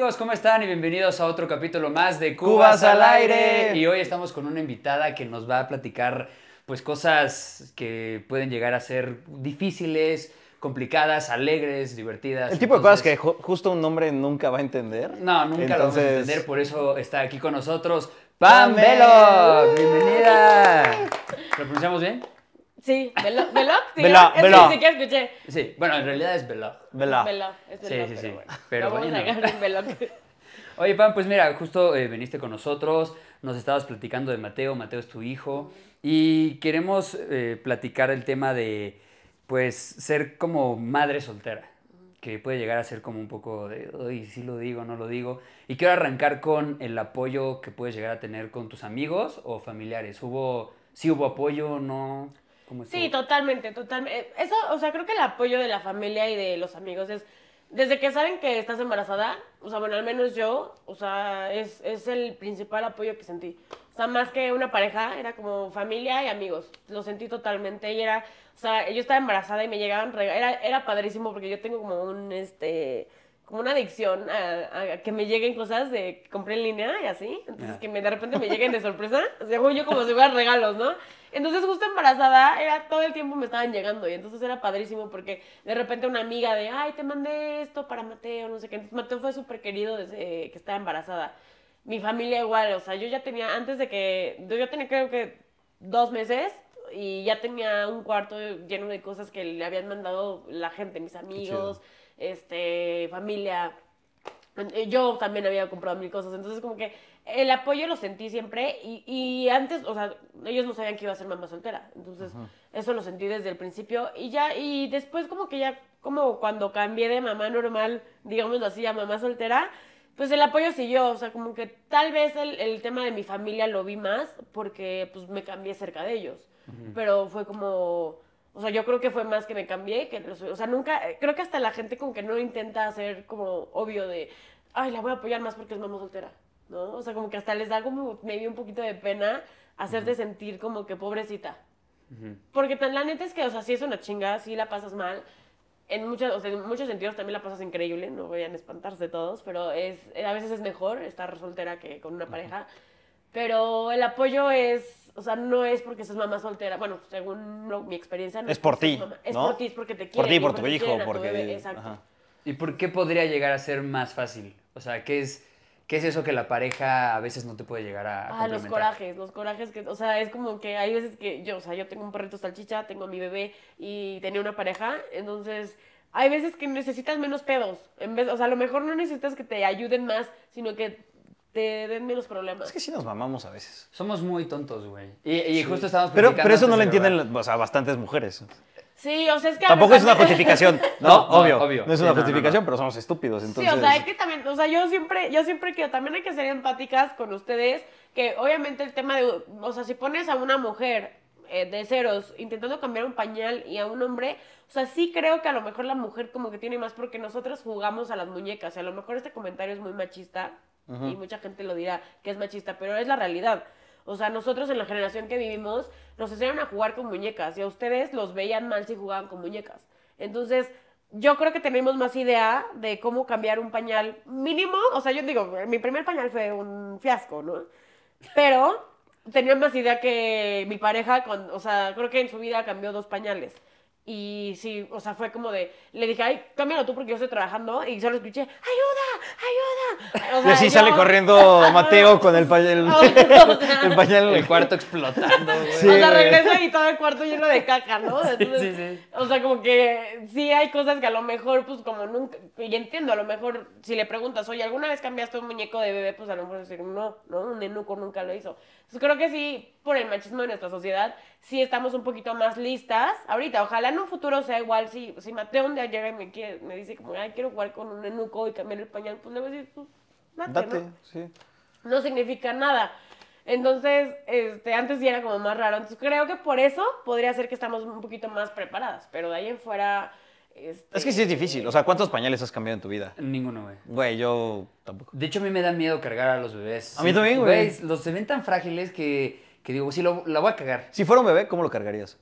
amigos? ¿Cómo están? Y bienvenidos a otro capítulo más de Cubas al aire. Y hoy estamos con una invitada que nos va a platicar pues cosas que pueden llegar a ser difíciles, complicadas, alegres, divertidas. El tipo de cosas que Entonces, ju- justo un hombre nunca va a entender. No, nunca lo vamos a Entonces- entender, por eso está aquí con nosotros Pam Pam Velo. Bienvenida. ¿Lo pronunciamos bien? Sí, Velo, Velo, sí, Velo, es Velo. que sí que escuché. Sí, bueno, en realidad es Velo. Vela. Velo, es Sí, sí, pero sí, bueno. pero vamos a bueno. Velo. Oye, Pam, pues mira, justo eh, viniste con nosotros, nos estabas platicando de Mateo, Mateo es tu hijo, y queremos eh, platicar el tema de, pues, ser como madre soltera, que puede llegar a ser como un poco de, uy, sí lo digo, no lo digo, y quiero arrancar con el apoyo que puedes llegar a tener con tus amigos o familiares. ¿Hubo, sí hubo apoyo, no? Sí, totalmente, totalmente. Eso, o sea, creo que el apoyo de la familia y de los amigos es, desde que saben que estás embarazada, o sea, bueno, al menos yo, o sea, es, es el principal apoyo que sentí. O sea, más que una pareja, era como familia y amigos. Lo sentí totalmente y era, o sea, yo estaba embarazada y me llegaban, rega- era, era padrísimo porque yo tengo como un, este, como una adicción a, a que me lleguen cosas de compré en línea y así. Entonces, Ya. que me, de repente me lleguen de sorpresa, según yo como si fueran regalos, ¿no? Entonces, justo embarazada, era todo el tiempo me estaban llegando y entonces era padrísimo porque de repente una amiga de, ay, te mandé esto para Mateo, no sé qué. Entonces, Mateo fue súper querido desde que estaba embarazada. Mi familia igual, o sea, yo ya tenía, antes de que, yo tenía creo que dos meses y ya tenía un cuarto lleno de cosas que le habían mandado la gente, mis amigos, este, familia. Eh, Yo también había comprado mil cosas, entonces como que el apoyo lo sentí siempre y, y antes, o sea, ellos no sabían que iba a ser mamá soltera, entonces eso lo sentí desde el principio y ya, y después como que ya, como cuando cambié de mamá normal, digámoslo así, a mamá soltera, pues el apoyo siguió, o sea, como que tal vez el, el tema de mi familia lo vi más porque pues me cambié cerca de ellos, pero fue como... O sea, yo creo que fue más que me cambié, que o sea, nunca, eh, creo que hasta la gente como que no intenta hacer como obvio de, ay, la voy a apoyar más porque es mamá soltera, ¿no? O sea, como que hasta les da como maybe un poquito de pena hacerte sentir como que pobrecita. Ujú. Porque tan, la neta es que, o sea, sí es una chinga, sí la pasas mal. En, muchas, o sea, en muchos sentidos también la pasas increíble, no vayan a espantarse todos, pero es, eh, a veces es mejor estar soltera que con una pareja. Pero el apoyo es, o sea, no es porque seas mamá soltera. Bueno, según lo- mi experiencia, no Es por ti. Es ¿no? por ti, es porque te Por quieren. ti, y por tu hijo, porque... bebé, Exacto. ajá. ¿Y por qué podría llegar a ser más fácil? O sea, ¿qué es, qué es eso que la pareja a veces no te puede llegar a Ah, los corajes, los corajes que, o sea, es como que hay veces que yo, o sea, yo tengo un perrito salchicha, tengo a mi bebé y tenía una pareja, entonces hay veces que necesitas menos pedos, en vez, o sea, a lo mejor no necesitas que te ayuden más, sino que te den menos problemas. Es que sí nos mamamos a veces. Somos muy tontos, güey. Y, y justo estábamos Pero, pero eso no lo de entienden o sea, bastantes mujeres. Sí, o sea, es que a Tampoco veces- es una justificación, ¿no? No, no, obvio. obvio. No es Sí, una no, no, justificación, no. pero somos estúpidos. Entonces... Sí, o sea, hay que también, o sea, yo siempre, yo siempre quiero, también hay que ser empáticas con ustedes, que obviamente el tema de, o sea, si pones a una mujer eh, de ceros intentando cambiar un pañal y a un hombre, o sea, sí creo que a lo mejor la mujer como que tiene más porque nosotros jugamos a las muñecas, y a lo mejor este comentario es muy machista y mucha gente lo dirá que es machista, pero es la realidad. O sea, nosotros en la generación que vivimos nos enseñaron a jugar con muñecas y a ustedes los veían mal si jugaban con muñecas. Entonces, yo creo que tenemos más idea de cómo cambiar un pañal mínimo. O sea, yo digo, mi primer pañal fue un fiasco, ¿no? Pero tenía más idea que mi pareja, con, o sea, creo que en su vida cambió dos pañales. Y sí, o sea, fue como de, le dije, ay, cámbialo tú porque yo estoy trabajando. Y solo escuché, ayuda, ayuda. O Y así yo- sale corriendo Mateo con el pañal, el pañal en El cuarto explotando, güey. Sí, o sea, regresa y todo el cuarto lleno de caca, ¿no? Entonces, sí, sí. O sea, como que sí hay cosas que a lo mejor, pues como nunca, y entiendo, a lo mejor si le preguntas, oye, ¿alguna vez cambiaste un muñeco de bebé? Pues a lo mejor decir, no, no, un nenuco nunca lo hizo. Entonces creo que sí, por el machismo de nuestra sociedad, sí estamos un poquito más listas. Ahorita, ojalá en un futuro sea igual, si, si Mateo un día llega y me, quiere, me dice como, ay, quiero jugar con un nenuco y cambiar el pañal, pues le voy a decir, pues, date, Date, ¿no? sí. no significa nada. Entonces, este, antes sí era como más raro. Entonces, creo que por eso podría ser que estamos un poquito más preparadas. Pero de ahí en fuera. Este, Es que sí es difícil. O sea, ¿cuántos pañales has cambiado en tu vida? Ninguno, güey. Güey, yo tampoco. De hecho, a mí me da miedo cargar a los bebés. A mí también, güey. Los se ven tan frágiles que, que digo, sí, lo, la voy a cagar. Si fuera un bebé, ¿cómo lo cargarías?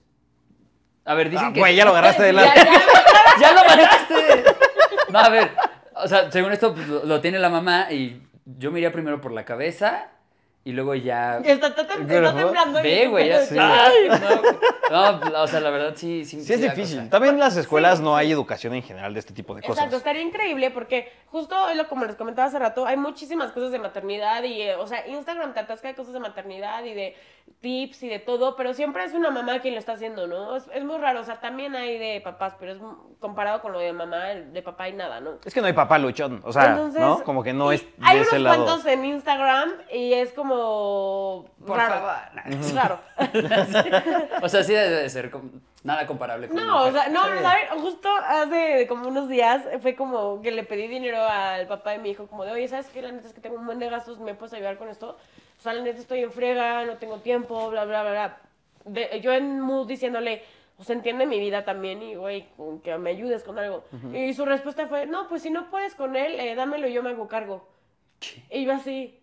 A ver, dicen Ah, que... Güey, ya lo agarraste de la... Ya, ya, ¡Ya lo agarraste! No, a ver, O sea, según esto, pues, lo, lo tiene la mamá y yo me iría primero por la cabeza y luego ya... Está, está, tem- está temblando. Ve, güey, ya Sí. No, no, o sea, la verdad sí... Sí, Sí es difícil. cosa. También en las escuelas no hay educación en general de este tipo de cosas. Exacto, estaría increíble porque justo lo como les comentaba hace rato, hay muchísimas cosas de maternidad y, eh, o sea, Instagram te atasca de cosas de maternidad y de tips y de todo, pero siempre es una mamá quien lo está haciendo, ¿no? Es, es muy raro, o sea, también hay de papás, pero es comparado con lo de mamá, de papá y nada, ¿no? Es que no hay papá luchón. O sea, Entonces, ¿no? Como que no es de Hay ese unos lado. cuantos en Instagram y es como... Por raro. favor. Raro. O sea, sí debe de ser nada comparable con No, o sea, no, Sí. ¿sabes? Justo hace como unos días fue como que le pedí dinero al papá de mi hijo, como de, oye, ¿sabes qué? La neta es que tengo un buen de gastos, ¿me puedes ayudar con esto? O sea, la neta estoy en frega, no tengo tiempo, bla, bla, bla, bla. De- yo en mood diciéndole, o sea, entiende mi vida también y, güey, que me ayudes con algo. Y su respuesta fue, no, pues si no puedes con él, eh, dámelo y yo me hago cargo. Y yo así,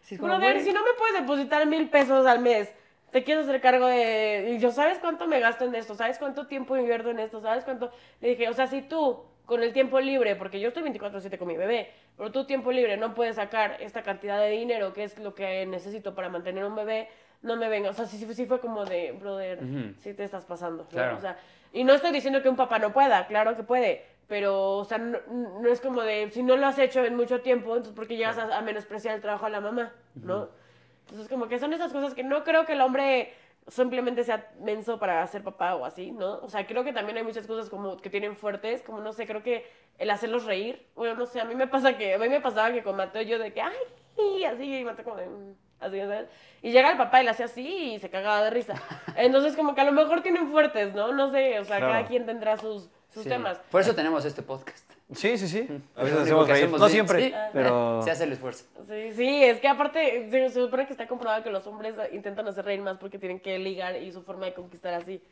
Sí, es como, Brother, si no me puedes depositar mil pesos al mes, te quiero hacer cargo de... Y yo, ¿sabes cuánto me gasto en esto? ¿Sabes cuánto tiempo invierto en esto? ¿Sabes cuánto? Le dije, o sea, si tú, con el tiempo libre, porque yo estoy 24/7 con mi bebé, pero tú tiempo libre no puedes sacar esta cantidad de dinero, que es lo que necesito para mantener un bebé, no me venga. O sea, sí, fue como de, brother, sí te estás pasando. ¿no? Claro. O sea, y no estoy diciendo que un papá no pueda, claro que puede, pero, o sea, no, no es como de, si no lo has hecho en mucho tiempo, entonces ¿por qué llegas a, a menospreciar el trabajo a la mamá? ¿No? Entonces, como que son esas cosas que no creo que el hombre simplemente sea menso para ser papá o así, ¿no? O sea, creo que también hay muchas cosas como que tienen fuertes, como no sé, creo que el hacerlos reír, bueno, no sé, a mí me pasa que, a mí me pasaba que con Mateo yo de que, ay, y así, y Mateo como de, "Mm", así, ¿sabes? Y llega el papá y le hace así y se cagaba de risa. Entonces, como que a lo mejor tienen fuertes, ¿no? No sé, o sea, Claro. cada quien tendrá sus, sus sí. temas. Por eso tenemos este podcast. Sí, sí, sí. A Es veces hacemos reír. hacemos No bien. siempre, Sí. pero... Se hace el esfuerzo. Sí, sí, es que aparte se, se supone que está comprobado que los hombres intentan hacer reír más porque tienen que ligar y su forma de conquistar así.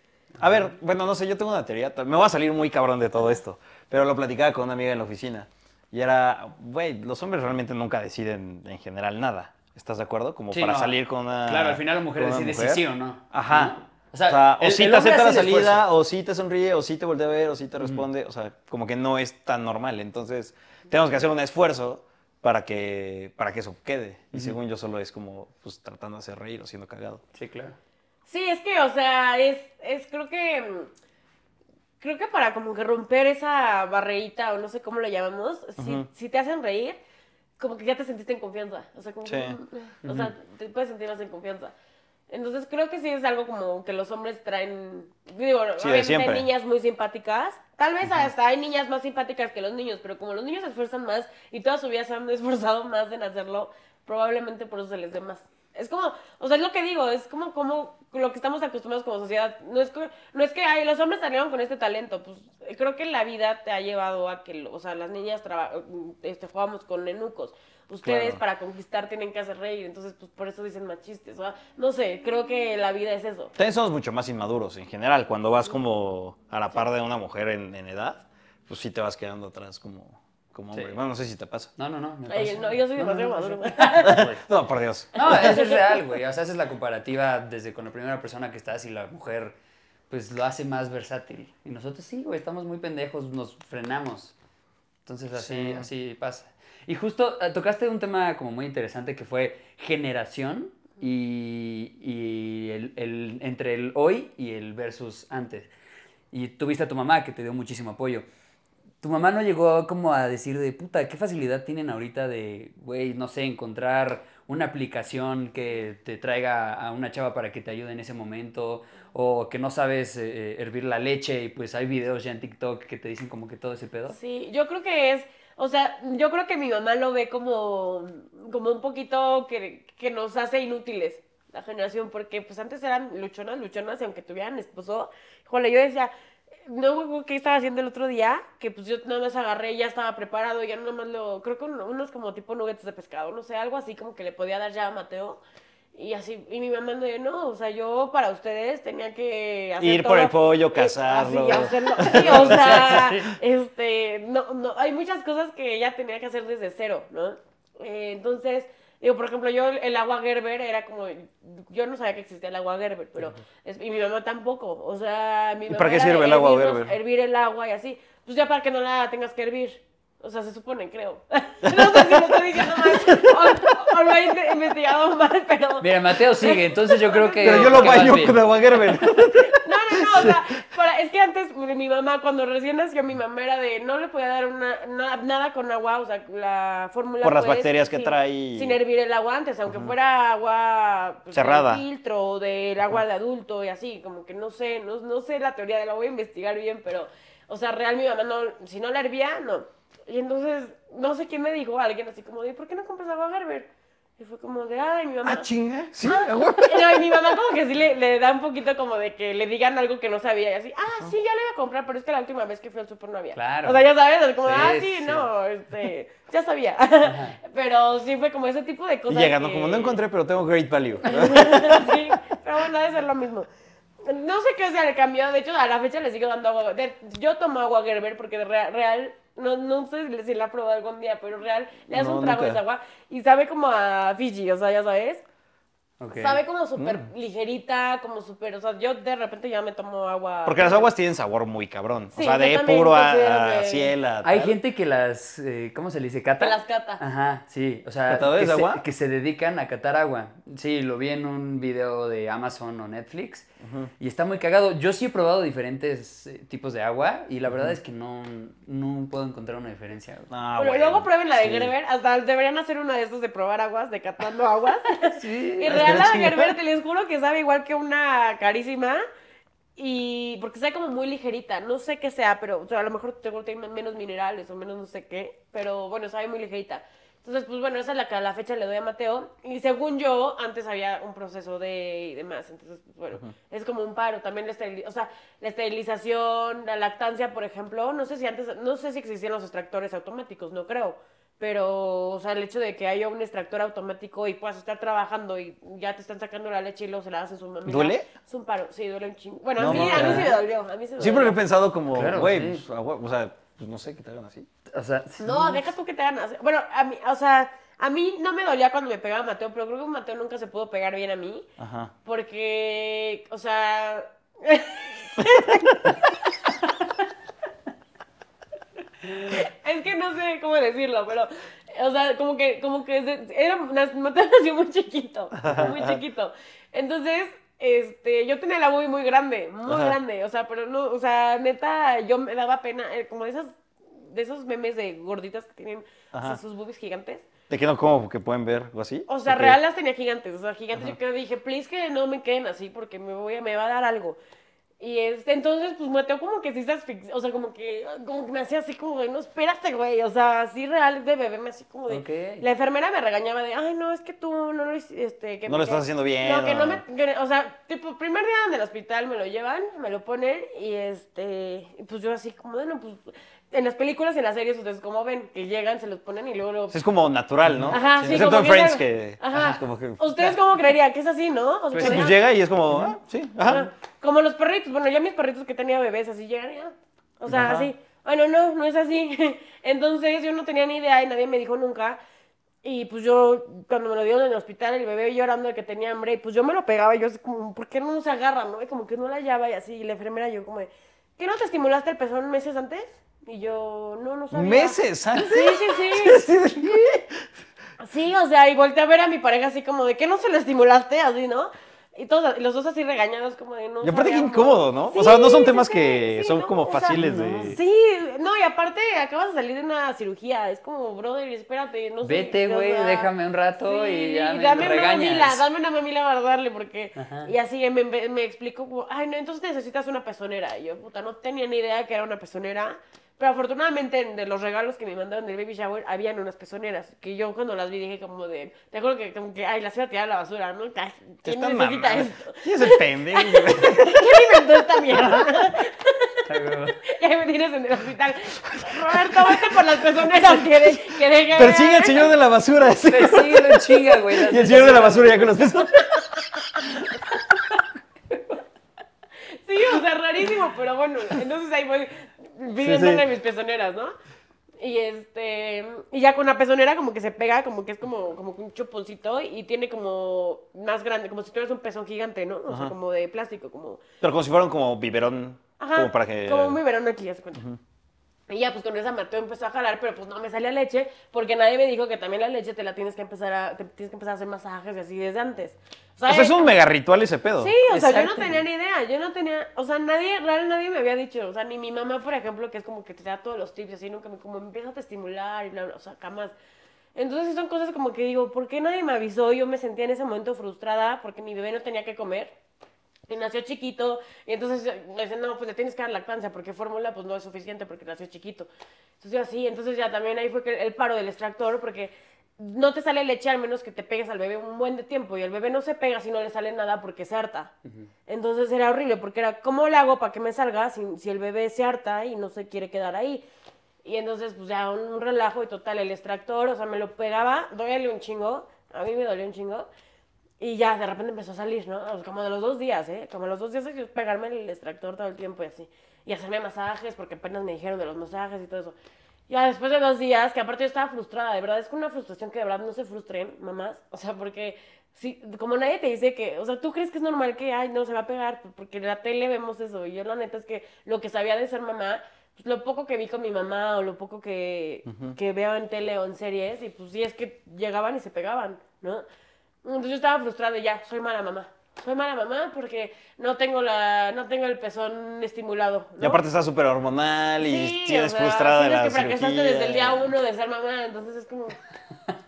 A ver, bueno, no sé, yo tengo una teoría. Me voy a salir muy cabrón de todo esto, pero lo platicaba con una amiga en la oficina. Y era, güey, los hombres realmente nunca deciden en general nada. ¿Estás de acuerdo? Como Sí, para no. salir con una. Claro, al final la mujer decide si mujer. sí o no. Ajá. ¿no? O sea, o, el- sí el te acepta la salida, esfuerzo. o sí te sonríe, o sí te voltea a ver, o sí te responde. O sea, como que no es tan normal. Entonces, tenemos que hacer un esfuerzo para que, para que eso quede. Y según yo, solo es como, pues, tratando de hacer reír o siendo cagado. Sí, claro. Sí, es que, o sea, es, es creo que, mm, creo que para como que romper esa barrerita o no sé cómo lo llamamos, si, Ujú. si te hacen reír, como que ya te sentiste en confianza. O sea, como que, Sí. mm, o sea, te puedes sentir más en confianza. Entonces creo que sí es algo como que los hombres traen, digo, Sí, obviamente hay niñas muy simpáticas, tal vez hasta hay niñas más simpáticas que los niños, pero como los niños se esfuerzan más y toda su vida se han esforzado más en hacerlo, probablemente por eso se les dé más. Es como, o sea, es lo que digo, es como, como lo que estamos acostumbrados como sociedad. No es que, no es que ay, los hombres salieron con este talento, pues eh, creo que la vida te ha llevado a que, o sea, las niñas traba- este, jugamos con nenucos. Ustedes Claro. para conquistar tienen que hacer reír, entonces pues por eso dicen más chistes. o sea, no sé, creo que la vida es eso. También somos mucho más inmaduros en general. Cuando vas como a la par de una mujer en, en edad, pues sí te vas quedando atrás como, como hombre. Sí. Bueno, no sé si te pasa. No, no, no. me Ay, pasa. no, yo soy No, no, demasiado no, maduro. no. No, por Dios. No, eso es real, güey. O sea, esa es la comparativa desde con la primera persona que estás y la mujer, pues lo hace más versátil. Y nosotros sí, güey, estamos muy pendejos, nos frenamos. Entonces así, Sí. así pasa. Y justo eh, tocaste un tema como muy interesante que fue generación y, y el, el- entre el hoy y el versus antes. Y tuviste a tu mamá que te dio muchísimo apoyo. Tu mamá no llegó como a decir de puta, qué facilidad tienen ahorita de, güey, no sé, encontrar una aplicación que te traiga a una chava para que te ayude en ese momento, o que no sabes eh, hervir la leche y pues hay videos ya en TikTok que te dicen como que todo ese pedo. Sí, yo creo que es, o sea, yo creo que mi mamá lo ve como, como un poquito que, que nos hace inútiles la generación, porque pues antes eran luchonas, luchonas, y aunque tuvieran esposo, híjole, yo decía, no me qué estaba haciendo el otro día, que pues yo nada más agarré, ya estaba preparado, ya nada más lo, creo que un- unos como tipo nuggets de pescado, no sé, algo así como que le podía dar ya a Mateo. Y así, y mi mamá no, no, o sea, yo para ustedes tenía que hacer Ir por el pollo, cazarlo. así, hacerlo. Sí, o sea, este, no, no, hay muchas cosas que ella tenía que hacer desde cero, ¿no? Eh, entonces, digo, por ejemplo, yo el agua Gerber era como, yo no sabía que existía el agua Gerber, pero, es- y mi mamá tampoco, o sea, mi ¿Y mamá para qué sirve el agua Gerber? Hervir el agua y así, pues ya para que no la tengas que hervir. O sea, se supone, creo. no sé si lo estoy diciendo mal o, lo he investigado mal, pero... Mira, Mateo sigue, entonces yo creo que. Pero yo lo baño con agua Gerber. No, no, no, o sea, para- es que antes mi mamá, cuando recién nació, mi mamá era de no le podía dar una, na- nada con agua, o sea, la fórmula. Por las bacterias que sin- trae. Sin hervir el agua antes, aunque fuera agua pues, Cerrada. del filtro o del agua de adulto y así, como que no sé, no, no sé la teoría, la voy a investigar bien, pero, o sea, real mi mamá no, si no la hervía, no. Y entonces, no sé quién me dijo, alguien así como de, ¿por qué no compras agua Gerber? Y fue como de, ay, mi mamá. Ah, chinga. Sí, agua. No, y mi mamá como que sí le, le da un poquito como de que le digan algo que no sabía y así, ah, sí, ya le iba a comprar, pero es que la última vez que fui al súper no había. Claro. O sea, ya sabes, es como, Sí, ah, sí, sí. no, este, ya sabía. pero sí fue como ese tipo de Y cosas llegando, que- como no encontré, pero tengo great value. sí, pero bueno, debe ser lo mismo. No sé qué sea el cambio, de hecho a la fecha le sigo dando agua. de- yo tomo agua Gerber porque de rea- real, no, no sé si- la probado algún día, pero real, le das No, un trago de esa agua y sabe como a Fiji, o sea, ya sabes. Sabe como súper Mm. ligerita, como súper, o sea, yo de repente ya me tomo agua. Porque las aguas tienen sabor muy cabrón. Sí, o sea, de puro a, a que- ciel, a Hay gente que las. eh, ¿Cómo se le dice? ¿Cata? Que las cata. Ajá, sí. O sea, ¿Catadores que de se, que se dedican a catar agua. Sí, lo vi en un video de Amazon o Netflix. Y está muy cagado. Yo sí he probado diferentes eh, tipos de agua y la verdad es que no, no puedo encontrar una diferencia. Ah, bueno, bueno, luego prueben la de sí. Gerber, hasta deberían hacer una de estos de probar aguas, de catando aguas. Sí. y real la de Gerber, les juro que sabe igual que una carísima. Y porque sabe como muy ligerita, no sé qué sea, pero o sea, a lo mejor tiene menos minerales o menos no sé qué, pero bueno, sabe muy ligerita. Entonces, pues bueno, esa es la que a la fecha le doy a Mateo. Y según yo, antes había un proceso de y demás. Entonces, pues bueno, es como un paro. También la, esterili- o sea, la esterilización, la lactancia, por ejemplo. No sé si antes, no sé si existían los extractores automáticos, no creo. Pero, o sea, el hecho de que haya un extractor automático y puedas estar trabajando y ya te están sacando la leche y luego se la hacen su mamá. ¿Duele? Es un paro, sí, duele un chingo. Bueno, No, a, mí, no, a mí sí me dolió. A mí sí me Siempre lo he pensado como, Claro, güey, sí. pues, o sea, pues no sé, que te hagan así. O sea, sí. No, deja tú que te hagan así. Bueno, a mí, o sea, a mí no me dolía cuando me pegaba Mateo, pero creo que Mateo nunca se pudo pegar bien a mí. Ajá. Porque, o sea. es que no sé cómo decirlo, pero. O sea, como que, como que era, Mateo nació muy chiquito, muy chiquito. Entonces, este, yo tenía la boobie muy grande, muy Ajá. grande. O sea, pero no, o sea, neta, yo me daba pena, eh, como de esas, de esos memes de gorditas que tienen Ajá. así sus boobies gigantes. Te quedan como que pueden ver o así. O sea, real las tenía gigantes, o sea, gigantes. Yo creo dije, please que no me queden así porque me voy a, me va a dar algo. Y este, entonces, pues Mateo como que sí se asfixia, o sea, como que, como que me hacía así como de, no, espérate, güey, o sea, así real de bebé, me así como de... Ok. La enfermera me regañaba de, ay, no, es que tú no lo hiciste, este, que No me lo estás haciendo bien, No, que no me, que- o sea, tipo, primer día en el hospital me lo llevan, me lo ponen y este, pues yo así como, bueno, pues, en las películas en las series, ustedes como ven, que llegan, se los ponen y luego... Es como natural, ¿no? Ajá, sí, Excepto como en Friends que... Ajá. como que... ¿Ustedes cómo creerían? Que es así, ¿no? O sea, Pues, pues llega y es como, ah, sí, ajá. Ajá. Como los perritos. Bueno, ya mis perritos que tenía bebés así llegan y ya. O sea, Ajá. así. Bueno, no, no es así. Entonces yo no tenía ni idea y nadie me dijo nunca. Y pues yo, cuando me lo dieron en el hospital, el bebé llorando de que tenía hambre, y pues yo me lo pegaba y yo así como, ¿por qué no se agarra, no? Y como que no la hallaba y así. Y la enfermera yo como de, ¿qué no te estimulaste el pezón meses antes? Y yo, no, no sabía. ¿Meses antes? Sí, sí, sí. Sí, o sea, y volteé a ver a mi pareja así como de, ¿qué no se lo estimulaste? Así, ¿no? Y todos, los dos así regañados como de, no Y aparte qué sabíamos". incómodo, ¿no? o Sí, sea, no son temas sí, que sí, son no, como o sea, fáciles de... Sí, no, y aparte acabas de salir de una cirugía, es como, brother, espérate, no sé. Vete, o güey, sea, déjame un rato y ya me dame una regañas. mamila, dame una mamila para darle, porque... Ajá. Y así me, me, me explicó como, ay, no, entonces necesitas una pezonera. Y yo, puta, no tenía ni idea que era una pezonera. Pero afortunadamente de los regalos que me mandaron del baby shower habían unas pezoneras que yo cuando las vi dije como de, te acuerdo que como que, ay, las iba a tirar a la basura, ¿no? Te ¿Quién están necesita mamando. esto? ¿Quién es el pendejo? ¿Quién inventó esta mierda? Ay, güey. y ahí me tienes en el hospital. Roberto, vete por las pezoneras que, de, que dejé. Persigue al señor de la basura. sí. Te sigue de chinga, güey. las Y el señor de la basura ya con los besos. Sí, o sea, rarísimo, pero bueno, entonces ahí voy viviendo Sí, sí. de mis pezoneras, ¿no? Y este, y ya con la pezonera como que se pega, como que es como, como un chuponcito y tiene como más grande, como si tuvieras un pezón gigante, ¿no? O sea, como de plástico, como... Pero como si fueran como biberón. Ajá, como para que... como muy verano aquí, ya se cuenta. Y ya, pues con esa Mateo empezó a jalar, pero pues no me salía leche, porque nadie me dijo que también la leche te la tienes que empezar a, te tienes que empezar a hacer masajes y así desde antes. O sea, es un mega ritual ese pedo. Sí, o sea, yo no tenía ni idea, yo no tenía, o sea, nadie, real, nadie me había dicho, o sea, ni mi mamá, por ejemplo, que es como que te da todos los tips y así, nunca me, como empieza a estimular y bla, bla, o sea, jamás. Entonces son cosas como que digo, ¿por qué nadie me avisó? Yo me sentía en ese momento frustrada porque mi bebé no tenía que comer. Y nació chiquito, y entonces me dicen, no, pues le tienes que dar lactancia, porque fórmula pues no es suficiente porque nació chiquito. Entonces así, entonces ya también ahí fue que el paro del extractor, porque no te sale leche al menos que te pegues al bebé un buen de tiempo, y el bebé no se pega si no le sale nada porque se harta. Entonces era horrible, porque era, ¿cómo le hago para que me salga si, si el bebé se harta y no se quiere quedar ahí? Y entonces, pues ya un, un relajo y total, el extractor, o sea, me lo pegaba, duele un chingo, a mí me dolió un chingo, y ya de repente empezó a salir, ¿no? Como de los dos días, ¿eh? Como de los dos días de pegarme el extractor todo el tiempo y así. Y hacerme masajes, porque apenas me dijeron de los masajes y todo eso. Ya después de dos días, que aparte yo estaba frustrada, de verdad, es con una frustración que de verdad no se frustren, mamás. O sea, porque sí, como nadie te dice que, o sea, tú crees que es normal que, ay, no, se va a pegar, pues, porque en la tele vemos eso. Y yo la neta es que lo que sabía de ser mamá, pues lo poco que vi con mi mamá o lo poco que, que veo en tele o en series, y pues sí es que llegaban y se pegaban, ¿no? Entonces yo estaba frustrada y ya, soy mala mamá. Soy mala mamá porque no tengo la, no tengo el pezón estimulado. ¿no? Y aparte está súper hormonal y Sí, tienes o sea, frustrada la que fracasaste desde el día uno de ser mamá, entonces es como...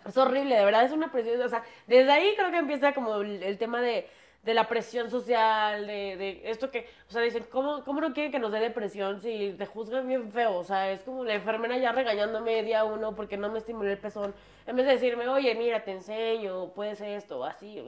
Es horrible, de verdad, es una presión, o sea, desde ahí creo que empieza como el, el tema de, de la presión social, de, de esto que, o sea, dicen, ¿cómo, ¿cómo no quieren que nos dé depresión si te juzgan bien feo? O sea, es como la enfermera ya regañándome día uno porque no me estimulé el pezón, en vez de decirme, oye, mira, te enseño, puedes esto, así,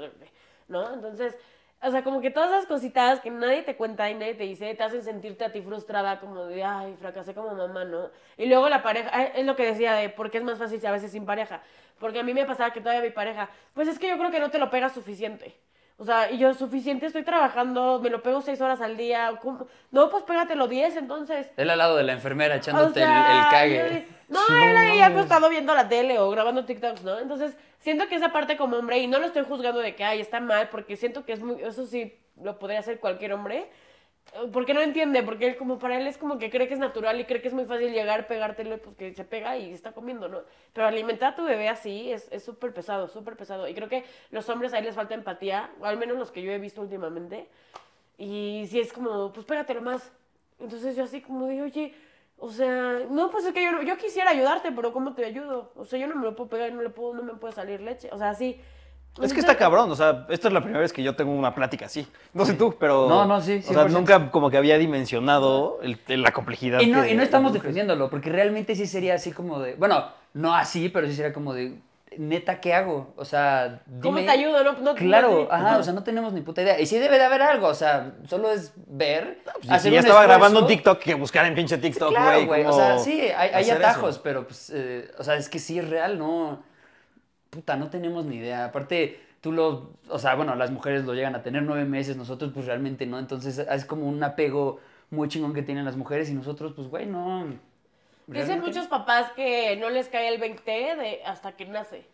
¿no? Entonces, o sea, como que todas esas cositas que nadie te cuenta y nadie te dice, te hacen sentirte a ti frustrada, como de, ay, fracasé como mamá, ¿no? Y luego la pareja, eh, es lo que decía de, ¿por qué es más fácil a veces sin pareja? Porque a mí me pasaba que todavía mi pareja, pues es que yo creo que no te lo pegas suficiente. O sea, y yo suficiente estoy trabajando, me lo pego seis horas al día. ¿cómo? No, pues pégatelo diez entonces. Él al lado de la enfermera echándote el- sea, el, yo cague. No, él ahí acostado viendo la tele o grabando TikToks, ¿no? Entonces, siento que esa parte como hombre, y no lo estoy juzgando de que, ay, está mal, porque siento que es muy, eso sí lo podría hacer cualquier hombre, porque no entiende, porque él como para él es como que cree que es natural y cree que es muy fácil llegar, pegártelo, pues que se pega y está comiendo, ¿no? Pero alimentar a tu bebé así es súper pesado, súper pesado. Y creo que los hombres ahí les falta empatía, al menos los que yo he visto últimamente. Y si es como, pues pégatelo más. Entonces yo así como de, oye, o sea, no, pues es que yo, yo quisiera ayudarte, pero ¿cómo te ayudo? O sea, yo no me lo puedo pegar, no, le puedo, no me puede salir leche. O sea, así. Es que está cabrón, o sea, esta es la primera vez que yo tengo una plática así. No sé tú, pero. No, no, sí, O sea, 100%. nunca como que había dimensionado el- el- la complejidad. Y no, que- y no estamos defendiéndolo, porque realmente sí sería así como de. Bueno, no así, pero sí sería como de. Neta, ¿qué hago? O sea, ¿Cómo dime- te ayudo? No, no, Claro, no, ajá, o sea, no tenemos ni puta idea. Y sí debe de haber algo, o sea, solo es ver. Pues, hacer si ya un estaba esfuerzo. grabando un TikTok, que buscar en pinche TikTok, güey. Claro, güey. O cómo sea, sí, hay, atajos, eso. pero pues, eh, o sea, es que sí es real, no. Puta, no tenemos ni idea. Aparte, tú lo. O sea, bueno, las mujeres lo llegan a tener nueve meses, nosotros, pues realmente no. Entonces, es como un apego muy chingón que tienen las mujeres y nosotros, pues, güey, no. Dicen realmente- muchos papás que no les cae el 20 de hasta que nace.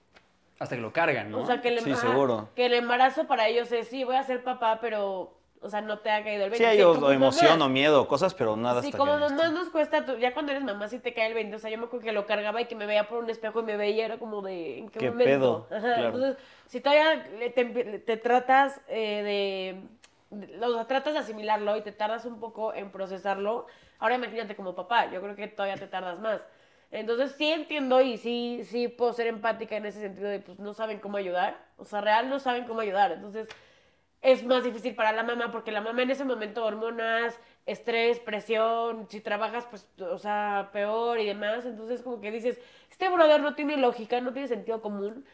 Hasta que lo cargan, ¿no? O sea, que el, Sí, seguro. que el embarazo para ellos es, sí, voy a ser papá, pero, o sea, no te ha caído el 20. Sí, hay o, o emoción mamá- o miedo, cosas, pero nada Sí, hasta como que- mamá nos cuesta, tú- ya cuando eres mamá sí te cae el 20. O sea, yo me acuerdo que lo cargaba y que me veía por un espejo y me veía, era como de, ¿en qué, ¿Qué momento? pedo? Ajá, Claro. Entonces, si todavía te, te tratas eh, de, de- o sea, tratas de asimilarlo y te tardas un poco en procesarlo, ahora imagínate como papá, yo creo que todavía te tardas más. Entonces sí entiendo y sí, sí puedo ser empática en ese sentido de pues no saben cómo ayudar, o sea, real no saben cómo ayudar, entonces es más difícil para la mamá porque la mamá en ese momento hormonas, estrés, presión, si trabajas pues, o sea, peor y demás, entonces como que dices, este brother no tiene lógica, no tiene sentido común.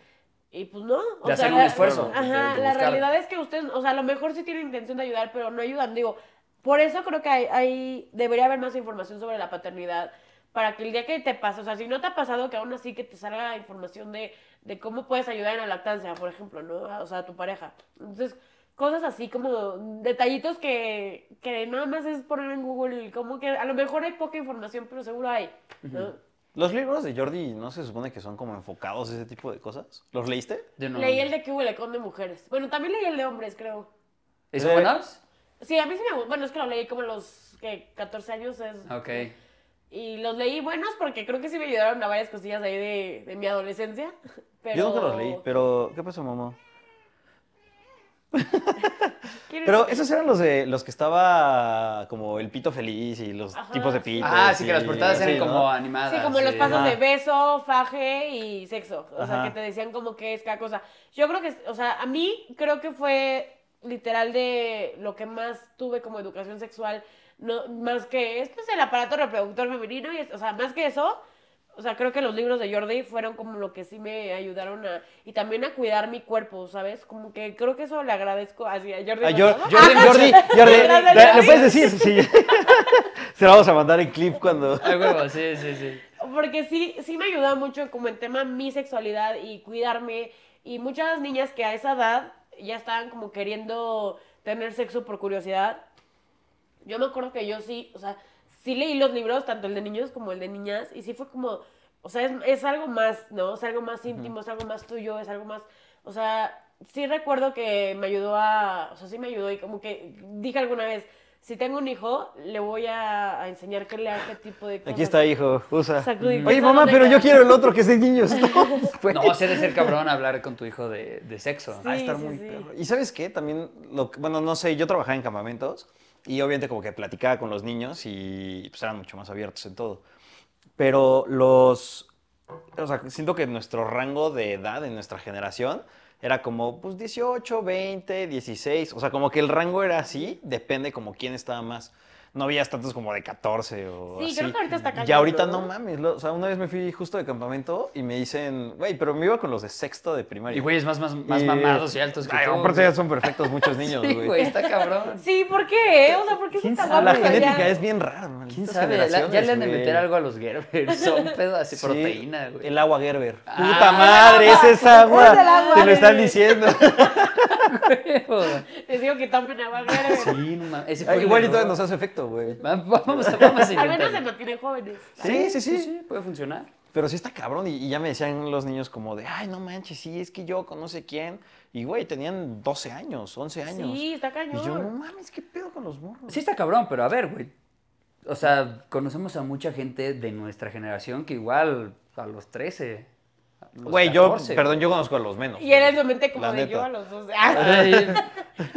Y pues no. O De sea, hacer un la- esfuerzo, Ajá, de- de la realidad es que ustedes, o sea, a lo mejor sí tienen intención de ayudar, pero no ayudan. Digo, por eso creo que hay, hay- debería haber más información sobre la paternidad para que el día que te pase, o sea, si no te ha pasado, que aún así que te salga información de, de cómo puedes ayudar en la lactancia, por ejemplo, ¿no? O sea, a tu pareja. Entonces, cosas así como detallitos que, que nada más es poner en Google, como que a lo mejor hay poca información, pero seguro hay, ¿no? Los libros de Jordi no se supone que son como enfocados a ese tipo de cosas. ¿Los leíste? Yo no- Leí el de que hubo con de mujeres. Bueno, también leí el de hombres, creo. ¿Son Eh, buenos? Sí, a mí sí me gusta. Bueno, es que lo leí como a los que 14 años. Es... Ok. Y los leí buenos porque creo que sí me ayudaron a varias cosillas ahí de, de mi adolescencia. Pero... Yo nunca los leí, pero ¿qué pasó, mamá? Pero esos eran los de los que estaba como el pito feliz y los Ajá, tipos de sí. pito. Ah, sí, que las portadas eran sí, ¿no? como animadas. Sí, como los pasos Ajá. de beso, faje y sexo. O sea, Ajá. que te decían como que es cada cosa. Yo creo que, o sea, a mí creo que fue literal de lo que más tuve como educación sexual, no, más que, esto es el aparato reproductor femenino, y es- o sea, más que eso, o sea, creo que los libros de Jordi fueron como lo que sí me ayudaron a, y también a cuidar mi cuerpo, ¿sabes? Como que creo que eso le agradezco así a Jordi. ¿no? Jordi, Jordi, Jordi, ¿le, Jordi. le puedes decir? Sí. Se lo vamos a mandar en clip cuando... Ah, huevo, sí, sí, sí. Porque sí, sí me ayuda mucho como en tema mi sexualidad y cuidarme. Y muchas niñas que a esa edad ya estaban como queriendo tener sexo por curiosidad. Yo me acuerdo que yo sí, o sea, sí leí los libros, tanto el de niños como el de niñas, y sí fue como, o sea, es, es algo más, ¿no? Es algo más íntimo, es algo más tuyo, es algo más, o sea, sí recuerdo que me ayudó a, o sea, sí me ayudó y como que dije alguna vez, si tengo un hijo, le voy a, a enseñar que lea este tipo de cosas. Aquí está, hijo, usa. Sacudir Oye, mamá, pero yo quiero el otro que es de niños. No, No, se debe ser cabrón hablar con tu hijo de, de sexo. Sí. Va a estar sí, muy sí. perro. Y ¿sabes qué? También, lo, bueno, no sé, yo trabajaba en campamentos y obviamente como que platicaba con los niños y pues eran mucho más abiertos en todo. Pero los, o sea, siento que nuestro rango de edad en nuestra generación era como, pues 18, 20, 16, o sea, como que el rango era así, depende como quién estaba más. No habías tantos como de 14 o Sí, así. creo que ahorita está cañón, Y ahorita ¿no? mames, lo- o sea, una vez me fui justo de campamento y me dicen, güey, pero me iba con los de sexto de primaria. Y güeyes más, más, más Y- mamados y altos que Ay, tú. aparte ya son perfectos muchos niños, Sí, güey. está cabrón. Sí, ¿por qué? O sea, ¿por qué ¿Quién sabe? la genética ya? es bien rara, ¿Quién malditas sabe? La- ya le han de meter algo a los Gerber. Son pedos así, Sí, proteína, güey. El agua Gerber. Ah. Puta madre, es agua. Es el agua Te lo están diciendo. Les digo que tomen agua Gerber. Sí, no mames. El igual y todavía nos hace efecto, güey. Va- Vamos a, vamos a Al menos se intentarlo. mantienen jóvenes. Sí, sí, sí. Sí, puede funcionar. Pero sí está cabrón. Y, y ya me decían los niños como de, ay, no manches, sí, es que yo con no sé quién. Y, güey, tenían 12 años, 11 años. Sí, está cañón. Y yo, no mames, ¿qué pedo con los morros? Sí está cabrón, pero a ver, güey. O sea, conocemos a mucha gente de nuestra generación que igual a los 13. a los Güey, yo, 14, perdón, yo conozco a los menos. Y él mente como La de neta. yo a los dos. Ay,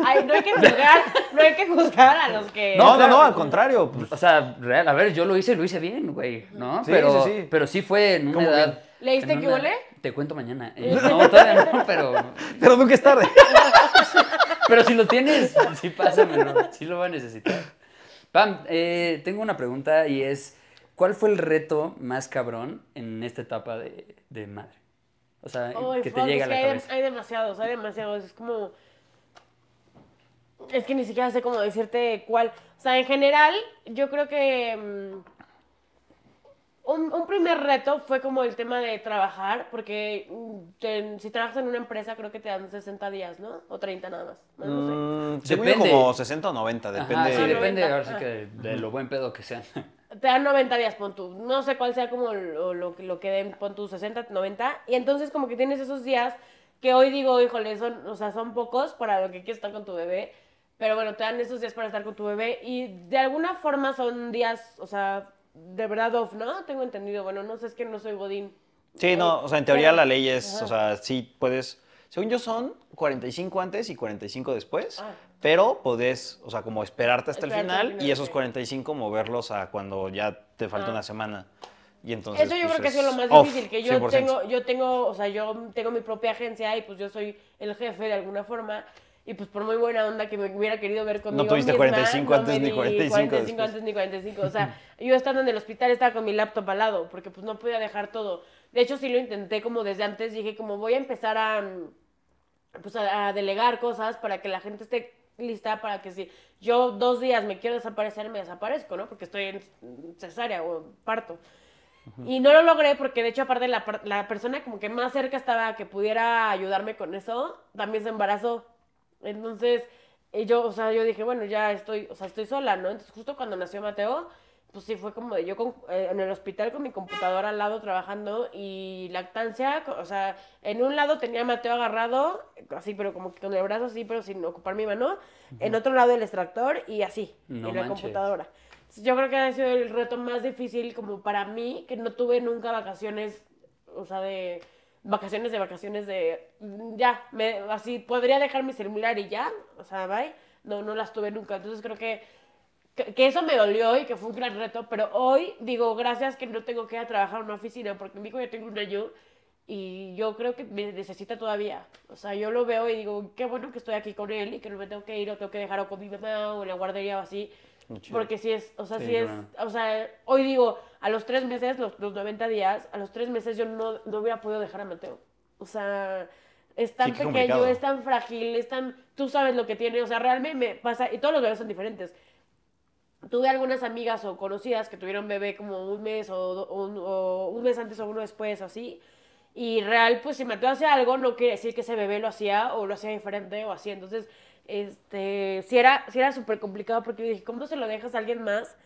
Ay, no hay que juzgar, no hay que juzgar a los que. No, no, no, al contrario. pues, O sea, real, a ver, yo lo hice, lo hice bien, güey, ¿no? Sí, pero, sí, sí. pero sí fue en una ¿Cómo edad. bien? ¿Leíste una- huele? Te cuento mañana. Eh, no, todavía no, pero, pero nunca es tarde. pero si lo tienes, sí pásamelo, sí lo va a necesitar. Pam, eh, tengo una pregunta y es, ¿cuál fue el reto más cabrón en esta etapa de, de madre? O sea, que te fuck, llega a es la que hay, cabeza. hay demasiados, hay demasiados. Es como. Es que ni siquiera sé cómo decirte cuál. O sea, en general, yo creo que. mm, un, un primer reto fue como el tema de trabajar, porque mm, te- si trabajas en una empresa, creo que te dan 60 días, ¿no? O 30 nada más. No, no sé. Mm, Depende. como 60 o 90, depende. Ajá, sí, depende 90, ahora sí que de, de lo buen pedo que sean. Te dan 90 días, pon tú. No sé cuál sea como lo, lo, que- lo que den, pon tú 60, 90. Y entonces como que tienes esos días que hoy digo, híjole, son, o sea, son pocos para lo que quieres estar con tu bebé. Pero bueno, te dan esos días para estar con tu bebé. Y de alguna forma son días, o sea, de verdad off, ¿no? Tengo entendido. Bueno, no sé, es que no soy Godín. Sí, no, o sea, en teoría Pero- la ley es, Ajá. o sea, sí puedes, según yo son 45 antes y 45 después, Ah. pero podés, o sea, como esperarte hasta el Esperarte al final final, y esos sí. 45 moverlos a cuando ya te falta Ah. una semana. Y entonces, Eso yo pues, creo que es lo más off, difícil, que yo 100%. tengo, yo tengo, o sea, yo tengo mi propia agencia y pues yo soy el jefe de alguna forma. Y pues por muy buena onda que me hubiera querido ver conmigo tuviste misma, 45 no antes ni di 45 después. antes ni 45. O sea, yo estando en el hospital estaba con mi laptop al lado porque pues no podía dejar todo. De hecho sí lo intenté como desde antes, dije como voy a empezar a, pues a, a delegar cosas para que la gente esté lista para que si yo dos días me quiero desaparecer, me desaparezco, ¿no? Porque estoy en cesárea o parto. Y no lo logré porque de hecho aparte la, la persona como que más cerca estaba que pudiera ayudarme con eso, también se embarazó. Entonces, eh, yo, o sea, yo dije, bueno, ya estoy, o sea, estoy sola, ¿no? Entonces, justo cuando nació Mateo, pues sí fue como de yo con- eh, en el hospital con mi computadora al lado trabajando y lactancia, o sea, en un lado tenía a Mateo agarrado, así, pero como que con el brazo así, pero sin ocupar mi mano, en otro lado el extractor y así, No en la computadora. Yo creo que ha sido el reto más difícil como para mí, que no tuve nunca vacaciones, o sea, de vacaciones de vacaciones de mm, ya, me, así podría dejar mi celular y ya, o sea, bye. No, no las tuve nunca. Entonces creo que, que, eso me dolió y que fue un gran reto, pero hoy digo, gracias que no tengo que ir a trabajar en una oficina, porque mi hijo ya tengo un año y yo creo que me necesita todavía. O sea, yo lo veo y digo, qué bueno que estoy aquí con él y que no me tengo que ir o tengo que dejar o con mi mamá o en la guardería o así. Porque si es, o sea, Sí, si es, claro. o sea, hoy digo, a los tres meses, los, los 90 días, a los tres meses yo no, no hubiera podido dejar a Mateo. O sea, es tan Sí, pequeño, complicado. es tan frágil, es tan, tú sabes lo que tiene, o sea, realmente me pasa, y todos los bebés son diferentes. Tuve algunas amigas o conocidas que tuvieron bebé como un mes o, o un, o un mes antes o uno después, así. Y real, pues si Mateo hacía algo, no quiere decir que ese bebé lo hacía o lo hacía diferente o así. Entonces, este, sí era, sí era súper complicado porque yo dije, ¿cómo se lo dejas a alguien más?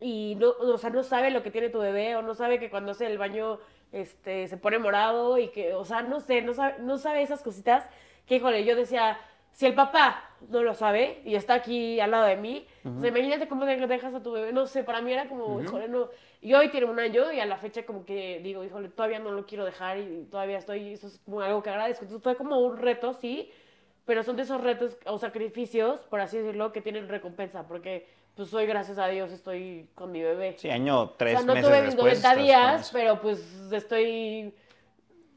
Y no, o sea, no sabe lo que tiene tu bebé o no sabe que cuando hace el baño este, se pone morado y que, o sea, no sé, no sabe, no sabe esas cositas que, híjole, yo decía, si el papá no lo sabe y está aquí al lado de mí, o sea, imagínate cómo de- dejas a tu bebé, no sé, para mí era como, híjole, no, y hoy tiene un año y a la fecha como que digo, híjole, todavía no lo quiero dejar y todavía estoy, eso es como algo que agradezco, entonces fue como un reto, sí, pero son de esos retos o sacrificios, por así decirlo, que tienen recompensa, porque pues hoy, gracias a Dios, estoy con mi bebé. Sí, año, tres o sea, no meses tuve mis después. 90 estás con días, pero pues estoy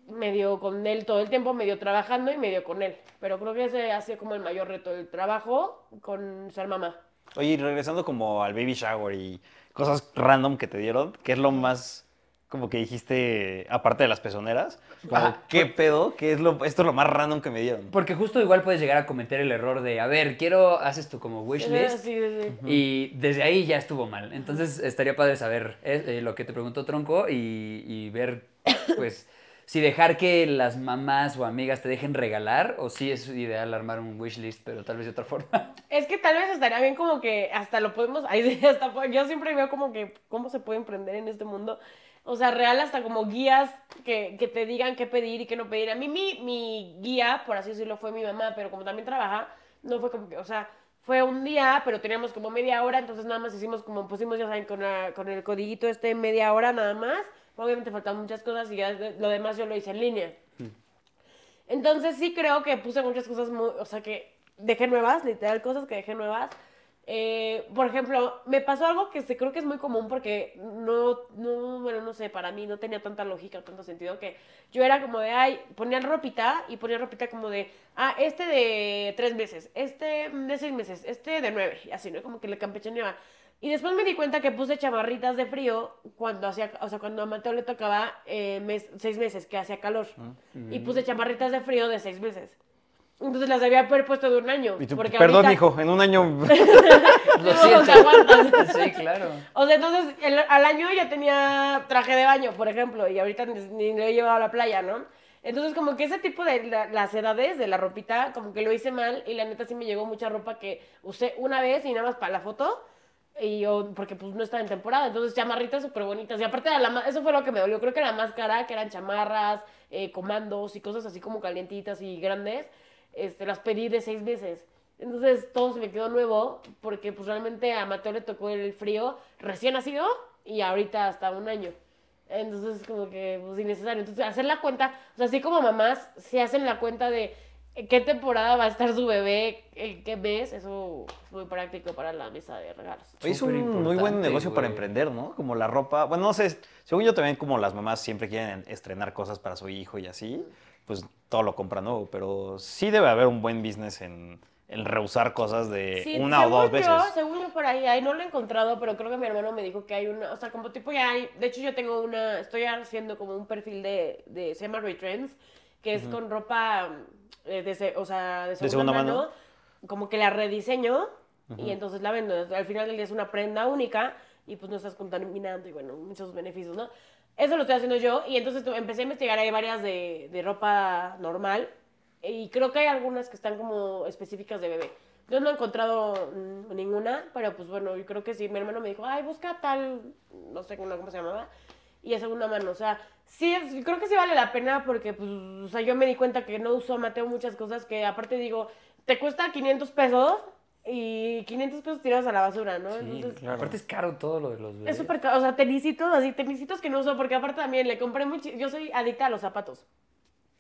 medio con él todo el tiempo, medio trabajando y medio con él. Pero creo que ese ha sido como el mayor reto, el trabajo con ser mamá. Oye, y regresando como al baby shower y cosas random que te dieron, ¿qué es lo más como que dijiste, aparte de las pezoneras? Como, Ajá. ¿Qué pedo? ¿Qué es lo, esto es lo más random que me dieron? Porque justo igual puedes llegar a cometer el error de, a ver, quiero, haces tu como wish list Sí, sí, sí. y desde ahí ya estuvo mal. Entonces estaría padre saber eh, eh, lo que te preguntó Tronco y, y ver, pues, si dejar que las mamás o amigas te dejen regalar o si es ideal armar un wish list, pero tal vez de otra forma. Es que tal vez estaría bien como que hasta lo podemos, hasta, yo siempre veo como que cómo se puede emprender en este mundo. O sea, real hasta como guías que, que te digan qué pedir y qué no pedir. A mí mi, mi guía, por así decirlo, fue mi mamá, pero como también trabaja, no fue como que, o sea, fue un día, pero teníamos como media hora, entonces nada más hicimos como pusimos, ya saben, con, la- con el codiguito este media hora nada más. Obviamente faltaban muchas cosas y ya lo demás yo lo hice en línea. Entonces sí creo que puse muchas cosas, muy, o sea, que dejé nuevas, literal, cosas que dejé nuevas. Eh, por ejemplo, me pasó algo que se, creo que es muy común porque no, no, bueno, no sé, para mí no tenía tanta lógica, tanto sentido que yo era como de, ay, ponía ropita y ponía ropita como de, ah, este de tres meses, este de seis meses, este de nueve, y así, ¿no? Como que le campechaneaba. Y después me di cuenta que puse chamarritas de frío cuando hacía, o sea, cuando a Mateo le tocaba eh, mes- seis meses, que hacía calor. Y puse chamarritas de frío de seis meses. Entonces las haber puesto de un año. Y tú, porque perdón, ahorita- hijo, en un año... Lo aguantan. sí, claro. O sea, entonces el- al año ya tenía traje de baño, por ejemplo, y ahorita ni, ni lo he llevado a la playa, ¿no? Entonces como que ese tipo de la- las edades de la ropita, como que lo hice mal y la neta sí me llegó mucha ropa que usé una vez y nada más para la foto. Y yo, porque pues no estaba en temporada, entonces chamarritas súper bonitas. Y aparte, la eso fue lo que me dolió. Creo que era más cara, que eran chamarras, eh, comandos y cosas así como calientitas y grandes. Este, las pedí de seis meses. Entonces todo se me quedó nuevo, porque pues realmente a Mateo le tocó el frío recién nacido y ahorita hasta un año. Entonces como que pues innecesario. Entonces hacer la cuenta, o sea, así como mamás se hacen la cuenta de en qué temporada va a estar su bebé, en qué mes, eso es muy práctico para la mesa de regalos. Es un muy buen negocio para güey. emprender, ¿no? Como la ropa. Bueno, no sé, según yo también como las mamás siempre quieren estrenar cosas para su hijo y así, pues todo lo compran nuevo, pero sí debe haber un buen business en, en reusar cosas de Sí, una o dos veces. Según yo por ahí, ahí no lo he encontrado, pero creo que mi hermano me dijo que hay una, o sea, como tipo ya hay, de hecho yo tengo una, estoy haciendo como un perfil de, de se llama Retrends, que es con ropa, eh, de, o sea, de segunda, segunda mano, mano. como que la rediseño y entonces la vendo. Al final del día es una prenda única y pues no estás contaminando y bueno, muchos beneficios, ¿no? Eso lo estoy haciendo yo y entonces empecé a investigar, hay varias de, de ropa normal y creo que hay algunas que están como específicas de bebé. Yo no he encontrado ninguna, pero pues bueno, yo creo que sí. Mi hermano me dijo, ay, busca tal, no sé cómo se llamaba, y es segunda mano. O sea, sí, creo que sí vale la pena porque, pues, o sea, yo me di cuenta que no uso a Mateo muchas cosas que aparte digo, te cuesta 500 pesos y 500 pesos tirados a la basura, ¿no? Sí, Entonces, claro. Aparte es caro todo lo de los bebés. es súper caro. O sea, tenisitos, así, tenisitos que no uso, porque aparte también le compré mucho. Yo soy adicta a los zapatos.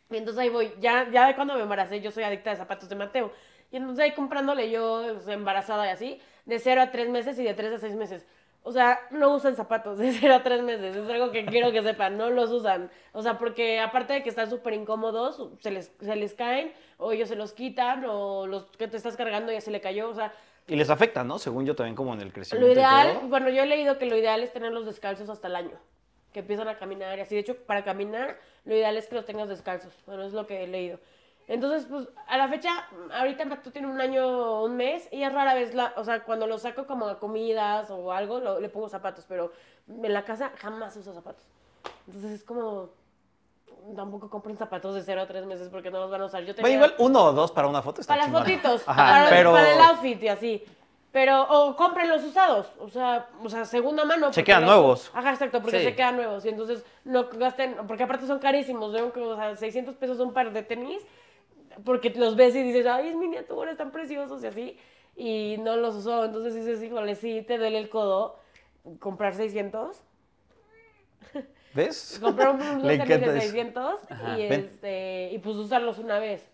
Y entonces ahí voy. Ya, ya de cuando me embaracé, yo soy adicta a zapatos de Mateo. Y entonces ahí comprándole yo, o sea, embarazada y así, de 0 a 3 meses y de 3 a 6 meses. O sea, no usan zapatos de 0 a 3 meses. Es algo que quiero que sepan, no los usan. O sea, porque aparte de que están súper incómodos, se les, se les caen, o ellos se los quitan, o los que te estás cargando ya se le cayó. O sea, Y les afecta, ¿no? Según yo también como en el crecimiento. lo ideal, todo. bueno, yo he leído que lo ideal es tenerlos descalzos hasta el año, que empiezan a caminar y así. De hecho, para caminar, lo ideal es que los tengas descalzos. Bueno, es lo que he leído. Entonces, pues, a la fecha, ahorita Matú tiene un año, un mes, y es rara vez, la, o sea, cuando lo saco como a comidas o algo, lo- le pongo zapatos, pero en la casa jamás uso zapatos. Entonces es como, tampoco compren zapatos de 0 a 3 meses porque no los van a usar. Yo Bueno, tenía- igual uno o dos para una foto está para las fotitos, Ajá, para, pero... para el outfit y así. Pero, o compren los usados, o sea, o sea, segunda mano. Se quedan los- nuevos. Ajá, exacto, porque Sí. se quedan nuevos. Y entonces no gasten, porque aparte son carísimos, ¿no? Que, O sea, 600 pesos un par de tenis, porque los ves y dices, ay, es miniatura, están preciosos y así. Y no los usó, entonces dices, híjole, sí, te duele el codo comprar 600. ¿Ves? Comprar un- de eso. 600 Ajá. y, este, y pues usarlos una vez.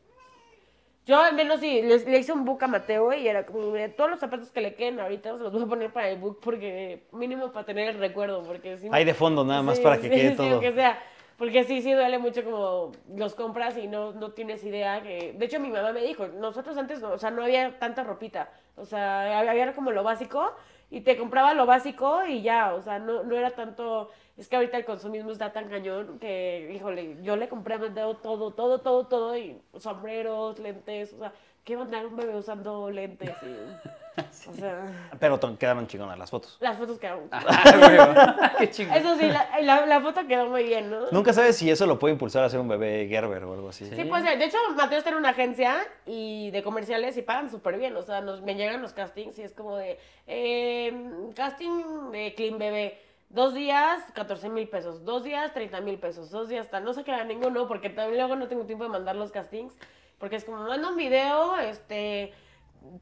Yo al menos sí, le, le hice un book a Mateo y era como, todos los zapatos que le queden ahorita se los voy a poner para el book porque mínimo para tener el recuerdo, porque sí. Hay de fondo nada más sí, para que sí, quede sí, todo. aunque sea, porque sí, sí duele mucho como los compras y no, no tienes idea que... De hecho, mi mamá me dijo, nosotros antes, no, o sea, no había tanta ropita, o sea, había, como lo básico y te compraba lo básico y ya, o sea, no, no era tanto... Es que ahorita el consumismo está tan cañón que, híjole, yo le compré a todo, todo, todo, todo, y sombreros, lentes, o sea, ¿qué va a un bebé usando lentes? Y, o sea, Pero quedaron chingonas las fotos. las fotos quedaron... Ah, Qué chingón. Eso sí, la, la, la foto quedó muy bien, ¿no? Nunca sabes si eso lo puede impulsar a ser un bebé Gerber o algo así. Sí, pues de hecho Mateo está en una agencia y de comerciales y pagan súper bien, o sea, nos, me llegan los castings y es como de eh, casting de Clean Bebé, dos días 14 mil pesos, dos días 30 mil pesos, dos días tal, no se queda ninguno porque también luego no tengo tiempo de mandar los castings porque es como manda un video, este,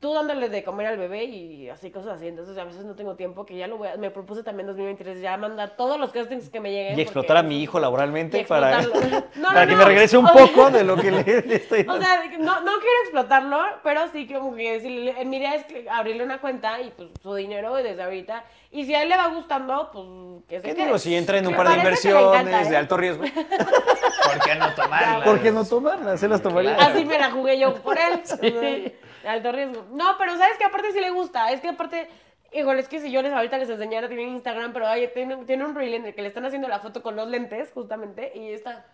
tú dándole de comer al bebé y así cosas así, entonces a veces no tengo tiempo que ya lo voy a, me propuse también en 2023 ya mandar todos los castings que me lleguen. Y explotar a mi hijo laboralmente para, explotarlo. No, para no, que no. me regrese un O sea- poco de lo que le, le estoy O dando. sea, de que no, no quiero explotarlo, pero sí como que decirle, mi idea es que abrirle una cuenta y pues su dinero desde ahorita. Y si a él le va gustando, pues que se ¿Qué quede. digo? Si entra en un Me par de parece que le inversiones encanta, de alto riesgo, ¿Por qué no tomarla? ¿por qué no tomarlas? Se las tomaría. Claro. Así me la jugué yo por él. De alto riesgo. No, pero sabes que aparte sí le gusta. Es que aparte, híjole, es que si yo les ahorita les enseñara, tienen Instagram, pero ay, tiene, tiene un reel en el que le están haciendo la foto con los lentes, justamente, y está.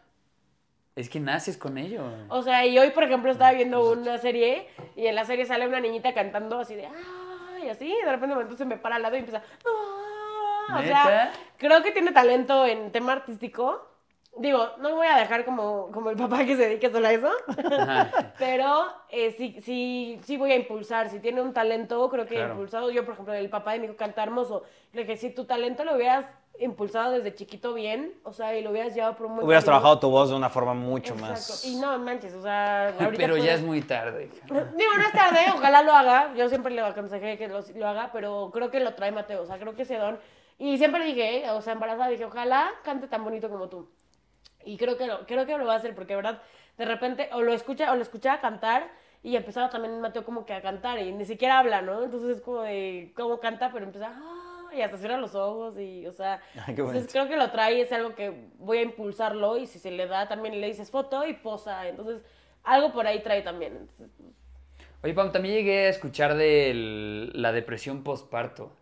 Es que naces con ello. O sea, y hoy, por ejemplo, estaba viendo una serie y en la serie sale una niñita cantando así de ¡ay! así, y de repente se me para al lado y empieza ¡ah! O sea, creo que tiene talento en tema artístico. Digo, no voy a dejar como, como el papá que se dedique solo a eso, pero eh, sí, sí, sí voy a impulsar. Si tiene un talento, creo que Claro. impulsado. Yo, por ejemplo, el papá de mi hijo canta hermoso. Le dije, si tu talento lo hubieras impulsado desde chiquito bien, o sea, y lo hubieras llevado por un buen Hubieras camino, trabajado tu voz de una forma mucho Exacto. más. Y no manches, o sea, ahorita Pero ya puedes- es muy tarde. Digo, no es tarde, ojalá lo haga. Yo siempre le aconsejé que lo, lo haga, pero creo que lo trae Mateo. O sea, creo que ese don. Y siempre dije, eh, o sea, embarazada, dije, ojalá cante tan bonito como tú. Y creo que lo, creo que lo va a hacer, porque de verdad, de repente, o lo escucha, o lo escuchaba cantar, y empezaba también Mateo como que a cantar, y ni siquiera habla, ¿no? Entonces es como de cómo canta, pero empieza, "Ah", y hasta cierra los ojos, y, o sea, Ay, qué entonces creo que lo trae, es algo que voy a impulsarlo, y si se le da, también le dices foto y posa, entonces, algo por ahí trae también. Entonces, Oye, Pam, también llegué a escuchar de la depresión postparto.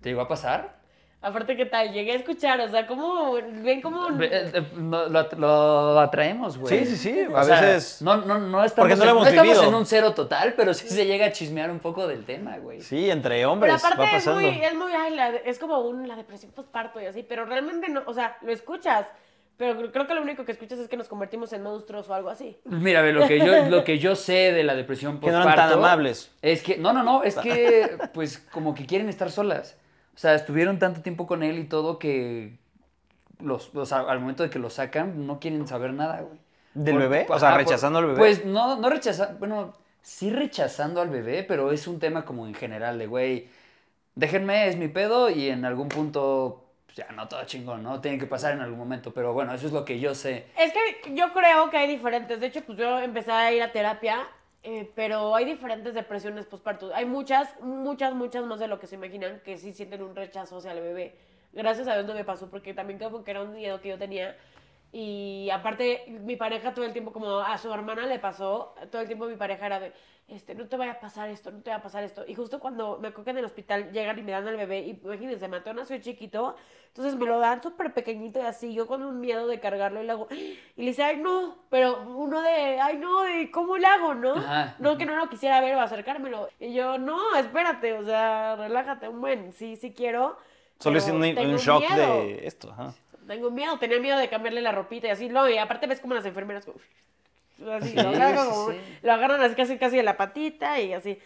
¿Te llegó a pasar? Aparte, ¿qué tal? Llegué a escuchar, o sea, ¿cómo ven cómo...? Eh, eh, no, lo, lo atraemos, güey. Sí, sí, sí, O a sea, veces- No, no, no estamos, Porque no lo en, hemos estamos vivido. en un cero total, pero sí se llega a chismear un poco del tema, güey. Sí, entre Pero hombres va aparte es muy, es muy, ay, la- es como un, la depresión postparto y así, pero realmente no, o sea, lo escuchas, pero cre- creo que lo único que escuchas es que nos convertimos en monstruos o algo así. Mira, ve, lo que yo, lo que yo sé de la depresión Que no postparto... eran tan amables. Es que, no, no, no, es que, pues, como que quieren estar solas. O sea, estuvieron tanto tiempo con él y todo que, los, o sea, al momento de que lo sacan, no quieren saber nada, güey. ¿Del Por- bebé? O ajá, sea, por- rechazando al bebé. Pues no, no rechazar, bueno, sí rechazando al bebé, pero es un tema como en general de, güey, déjenme, es mi pedo y en algún punto, pues, ya no todo chingón, ¿no? Tiene que pasar en algún momento, pero bueno, eso es lo que yo sé. Es que yo creo que hay diferentes. De hecho, pues yo empecé a ir a terapia, eh, pero hay diferentes depresiones postparto. Hay muchas, muchas, muchas más de lo que se imaginan que sí sienten un rechazo hacia el bebé. Gracias a Dios no me pasó, porque también creo que era un miedo que yo tenía. Y aparte, mi pareja todo el tiempo, como a su hermana le pasó, todo el tiempo mi pareja era de, este, no te vaya a pasar esto, no te vaya a pasar esto. Y justo cuando me cogen en el hospital, llegan y me dan al bebé, y imagínense, Mateo nació chiquito, entonces me lo dan súper pequeñito y así, yo con un miedo de cargarlo y le hago, y le dice, ay no, pero uno de, ay no, de cómo le hago, ¿no? Ajá. No que no lo quisiera ver o acercármelo. Y yo, no, espérate, o sea, relájate un buen, sí, sí quiero. Solo es un, shock miedo. de esto. Ajá. Tengo miedo, tenía miedo de cambiarle la ropita y así, no, y aparte ves como las enfermeras como, así, Sí, lo, agarran como- sí. lo agarran así casi casi de la patita y así.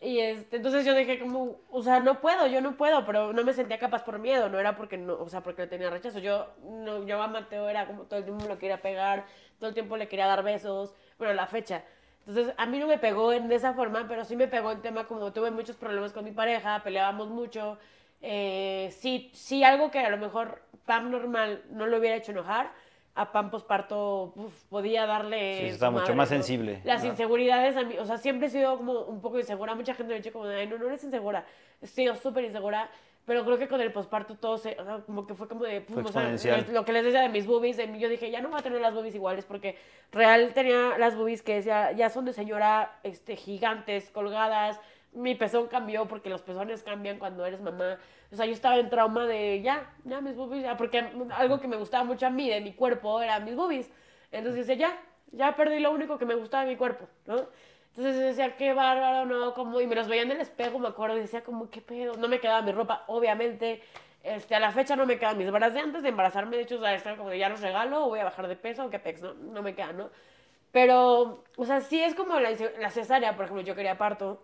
Y este, entonces yo dije como, o sea, no puedo, yo no puedo, pero no me sentía capaz por miedo, no era porque no, o sea, porque le tenía rechazo. Yo no, yo a Mateo era como todo el tiempo lo quería pegar, todo el tiempo le quería dar besos, bueno, la fecha. Entonces, a mí no me pegó en de esa forma, pero sí me pegó en tema como tuve muchos problemas con mi pareja, peleábamos mucho. Eh, sí, sí, algo que a lo mejor Pam normal no lo hubiera hecho enojar, a Pam posparto uf, podía darle. Sí, está mucho madre, más ¿no? sensible. Las Ajá. inseguridades, a mí, o sea, siempre he sido como un poco insegura. Mucha gente me ha dicho como, ay, no, no eres insegura. He sido súper insegura. Pero creo que con el posparto todo se, o sea, como que fue como de, pum, Fue o sea, lo que les decía de mis boobies, de mí, yo dije, ya no voy a tener las boobies iguales porque real tenía las boobies que decía, ya son de señora, este, gigantes, colgadas. Mi pezón cambió porque los pezones cambian cuando eres mamá. O sea, yo estaba en trauma de, ya, ya mis boobies, ya, porque algo que me gustaba mucho a mí de mi cuerpo era mis boobies. Entonces decía, ya, ya perdí lo único que me gustaba de mi cuerpo, ¿no? Entonces decía, qué bárbaro, ¿no? Como, y me los veía en el espejo, me acuerdo, y decía, como, qué pedo. No me quedaba mi ropa, obviamente. Este, a la fecha no me quedan mis bras de antes de embarazarme. De hecho, o sea, como ya los regalo, o voy a bajar de peso, qué pex, ¿no? No me quedan, ¿no? Pero, o sea, sí es como la, la cesárea, por ejemplo, yo quería parto.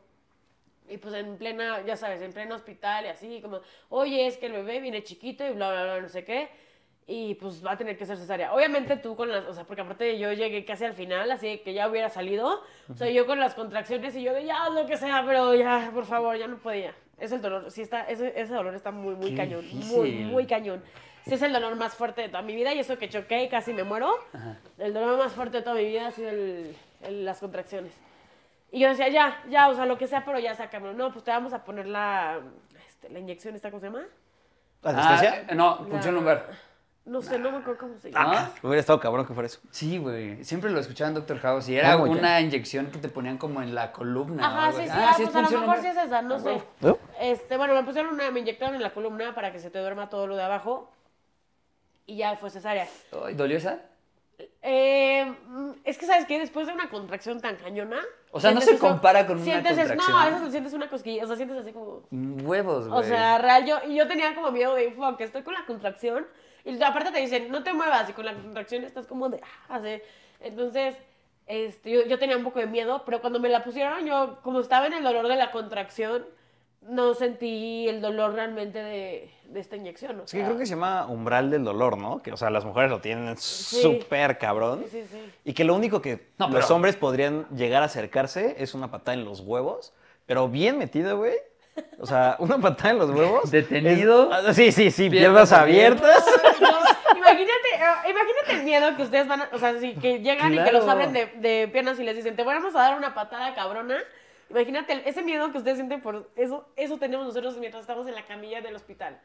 Y pues en plena, ya sabes, en pleno hospital y así, como, oye, es que el bebé viene chiquito y bla, bla, bla, no sé qué. Y pues va a tener que ser cesárea. Obviamente tú con las, o sea, porque aparte yo llegué casi al final, así que ya hubiera salido. O sea, yo con las contracciones y yo de ya, lo que sea, pero ya, por favor, ya no podía. Es el dolor, sí está, ese, ese dolor está muy, muy Qué cañón. Muy, difícil. muy cañón. Sí es el dolor más fuerte de toda mi vida y eso que choqué y casi me muero. Ajá. El dolor más fuerte de toda mi vida ha sido el- el- las contracciones. Y yo decía, ya, ya, o sea, lo que sea, pero ya sácamelo. No, pues te vamos a poner la, este, la inyección, ¿esta cómo se llama? ¿Anestesia? Ah, no, función La- lumbar. No sé, no me acuerdo cómo se llama. ¿No? Hubiera estado cabrón que fuera eso. Sí, güey. Siempre lo escuchaba en Doctor House y era una inyección que te ponían como en la columna. Ajá, sí, sí, ah, es pues a lo mejor sí es esa, no sé. ¿No? Este, bueno, me pusieron una, me inyectaron en la columna para que se te duerma todo lo de abajo. Y ya fue cesárea. ¿Dolió esa? Eh, mm, es que, ¿sabes qué? Después de una contracción tan cañona... O sea, no se compara con una sientes es- contracción. No, a veces sientes una cosquilla, o sea, sientes así como... Huevos, güey. O sea, real, yo, y yo tenía como miedo de, fuck, estoy con la contracción. Y aparte te dicen, no te muevas, y con la contracción estás como de, ah, así. Entonces, este, yo, yo tenía un poco de miedo, pero cuando me la pusieron, yo, como estaba en el dolor de la contracción, no sentí el dolor realmente de, de esta inyección. O Es que sea, creo que se llama umbral del dolor, ¿no? Que, o sea, las mujeres lo tienen súper cabrón. Sí, sí, sí. Y que lo único que No, los pero- hombres podrían llegar a acercarse es una patada en los huevos, pero bien metida, güey. O sea, una patada en los huevos. Detenido. es- ah, sí, sí, sí, Piernas piernas abiertas. No, imagínate, eh, imagínate el miedo que ustedes van a, o sea, si que llegan y que los abren de, de piernas y les dicen, te vamos a dar una patada cabrona. Imagínate ese miedo que ustedes sienten por eso, eso tenemos nosotros mientras estamos en la camilla del hospital.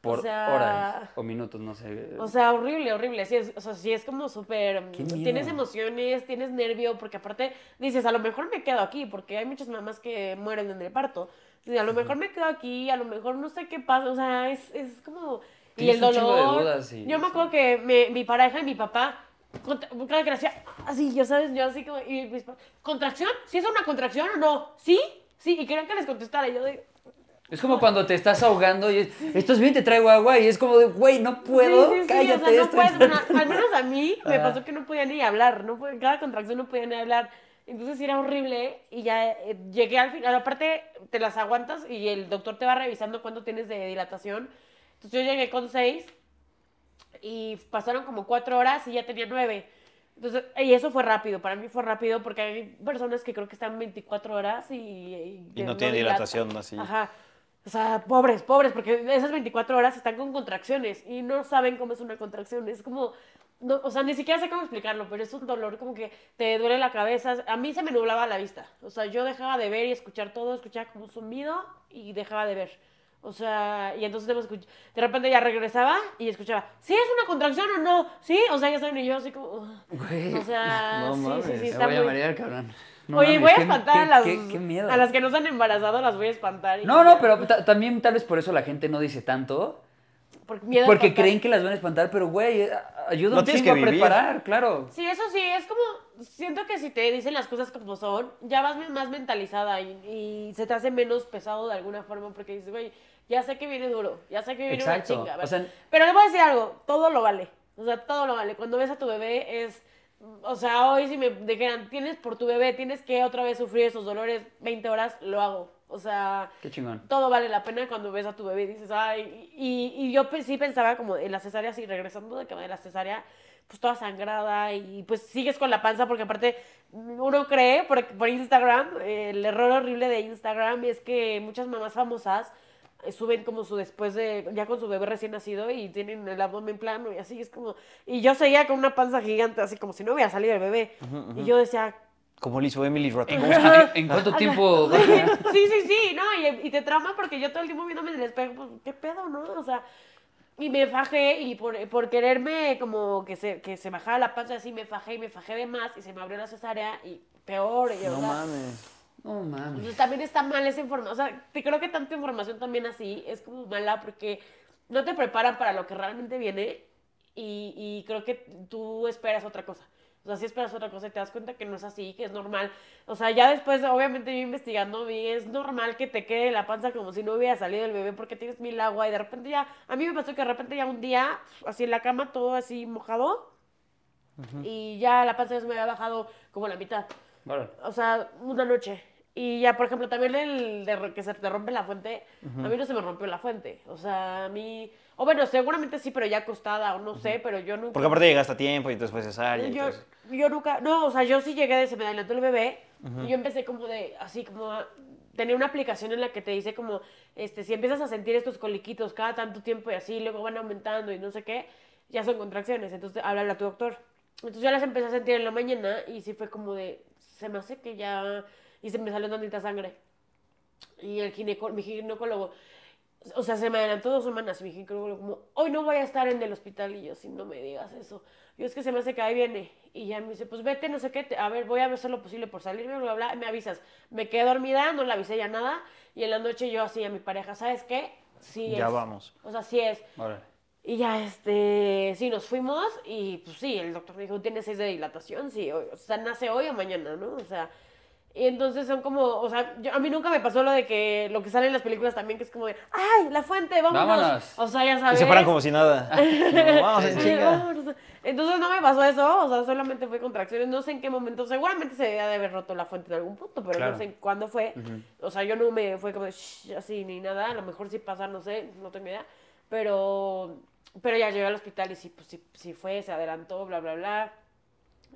Por o sea, horas o minutos, no sé. O sea, horrible, horrible. Sí, es, o sea, sí es como súper... Miedo. Tienes emociones, tienes nervio, porque aparte dices, a lo mejor me quedo aquí, porque hay muchas mamás que mueren en el parto. Y a lo mejor me quedo aquí, a lo mejor no sé qué pasa, o sea, es, es como... Y el dolor... dudas y- Yo me acuerdo que me- mi pareja y mi papá, contra- cada que hacía así, ya sabes, yo así como... Y mis ¿Contracción? ¿Sí es una contracción o no? ¿Sí? Sí, y querían que les contestara. Y yo de... Es como cuando te estás ahogando y es, ¿estás bien? Te traigo agua y es como de, güey, no puedo, Sí, sí, sí, cállate. o sea, no puedes, bueno, tratando". al menos a mí me pasó que no podía ni hablar, no podía- cada contracción no podía ni hablar. Entonces sí era horrible y ya eh, llegué al final, aparte te las aguantas y el doctor te va revisando cuánto tienes de dilatación. Entonces yo llegué con seis y pasaron como cuatro horas y ya tenía nueve. Entonces, y eso fue rápido, para mí fue rápido porque hay personas que creo que están 24 horas y... Y, Y no tienen dilatación así. Ajá. O sea, pobres, pobres, porque esas 24 horas están con contracciones y no saben cómo es una contracción. Es como, no, o sea, ni siquiera sé cómo explicarlo, pero es un dolor como que te duele la cabeza. A mí se me nublaba la vista. O sea, yo dejaba de ver y escuchar todo, escuchaba como un zumbido y dejaba de ver. O sea, y entonces de escuch- de repente ya regresaba y escuchaba, ¿sí es una contracción o no? ¿Sí? O sea, ya saben, y yo así como... Güey. O sea, No sí, sí, mames. sí, Me está voy a muy- marear, cabrón. No Oye, mames, voy a qué- espantar qué- a las... qué- qué miedo. A las que no se han embarazado las voy a espantar. y No, no, pero ta- también tal vez por eso la gente no dice tanto. Por miedo a Porque espantar. creen que las van a espantar, pero güey, eh, ayuda Lo un chingo a preparar, claro. Sí, eso sí, es como, siento que si te dicen las cosas como son, ya vas más mentalizada y, y se te hace menos pesado de alguna forma porque dices, güey, ya sé que viene duro, ya sé que viene Exacto, una chinga. o sea- Pero le voy a decir algo, todo lo vale, o sea, todo lo vale. Cuando ves a tu bebé es, o sea, hoy si me dijeran, tienes por tu bebé, tienes que otra vez sufrir esos dolores 20 horas, lo hago. O sea, Qué chingón. todo vale la pena cuando ves a tu bebé y dices, ay, y, y yo sí pensaba como en la cesárea, sí, regresando de que de la cesárea, pues toda sangrada y pues sigues con la panza porque aparte uno cree por, por Instagram, eh, el error horrible de Instagram es que muchas mamás famosas suben como su después de, ya con su bebé recién nacido y tienen el abdomen plano y así es como, y yo seguía con una panza gigante así como si no hubiera salido el bebé y yo decía, Como lo hizo Emily ¿En, Ratajkowski. en cuánto tiempo? Sí, sí, sí, no, y, y te trauma porque yo todo el tiempo viéndome en el espejo, pues, ¿qué pedo, no? O sea, y me fajé y por, por quererme como que se, que se bajara la panza así, me fajé y me fajé de más y se me abrió la cesárea y peor. Y, No mames. No mames. también está mal esa información. O sea, te creo que tanta información también así es como mala porque no te preparan para lo que realmente viene y, y creo que tú esperas otra cosa. O sea, si esperas otra cosa y te das cuenta que no es así, que es normal. O sea, ya después, obviamente, yo investigando, vi, es normal que te quede la panza como si no hubiera salido el bebé porque tienes mil agua y de repente ya, a mí me pasó que de repente ya un día, así en la cama, todo así mojado y ya la panza ya se me había bajado como la mitad. Órale. O sea, una noche. Y ya, por ejemplo, también el de que se te rompe la fuente, a mí no se me rompió la fuente. O sea, a mí... O bueno, seguramente sí, pero ya acostada, o no sé, pero yo nunca... Porque aparte llegaste a tiempo y entonces fue cesárea yo, yo nunca... No, o sea, yo sí llegué, de, se me adelantó el bebé, y yo empecé como de, así como... a- tenía una aplicación en la que te dice como, este, si empiezas a sentir estos coliquitos cada tanto tiempo y así, luego van aumentando y no sé qué, ya son contracciones, entonces háblale a tu doctor. Entonces yo las empecé a sentir en la mañana y sí fue como de, se me hace que ya, y se me salió tantita sangre. Y el gineco, mi ginecólogo, o sea, se me adelantó dos semanas y mi ginecólogo como, hoy no voy a estar en el hospital y yo, si no me digas eso. Yo es que se me hace que ahí viene. Y ya me dice, pues vete, no sé qué, te- a ver, voy a hacer lo posible por salirme, bla, bla, me avisas. Me quedé dormida, no le avisé ya nada. Y en la noche yo así a mi pareja, ¿sabes qué? Sí Ya es. vamos. O sea, sí es. Órale. Y ya, este, sí, nos fuimos y pues sí, el doctor me dijo, tiene seis de dilatación, sí, hoy- o sea, nace hoy o mañana, ¿no? O sea, y entonces son como, o sea, yo- a mí nunca me pasó lo de que, lo que sale en las películas también, que es como de, ¡ay, la fuente, vámonos! Vámonos. O sea, ya Y sabes. se paran como si nada. No, vamos en chinga. Entonces no me pasó eso, o sea, solamente fue contracciones, no sé en qué momento, seguramente se debía de haber roto la fuente en algún punto, pero Claro. no sé en cuándo fue. O sea, yo no me fue como de "Shh", así ni nada, a lo mejor sí pasa, no sé, no tengo idea, pero pero ya llegué al hospital y sí pues sí, sí fue, se adelantó, bla bla bla.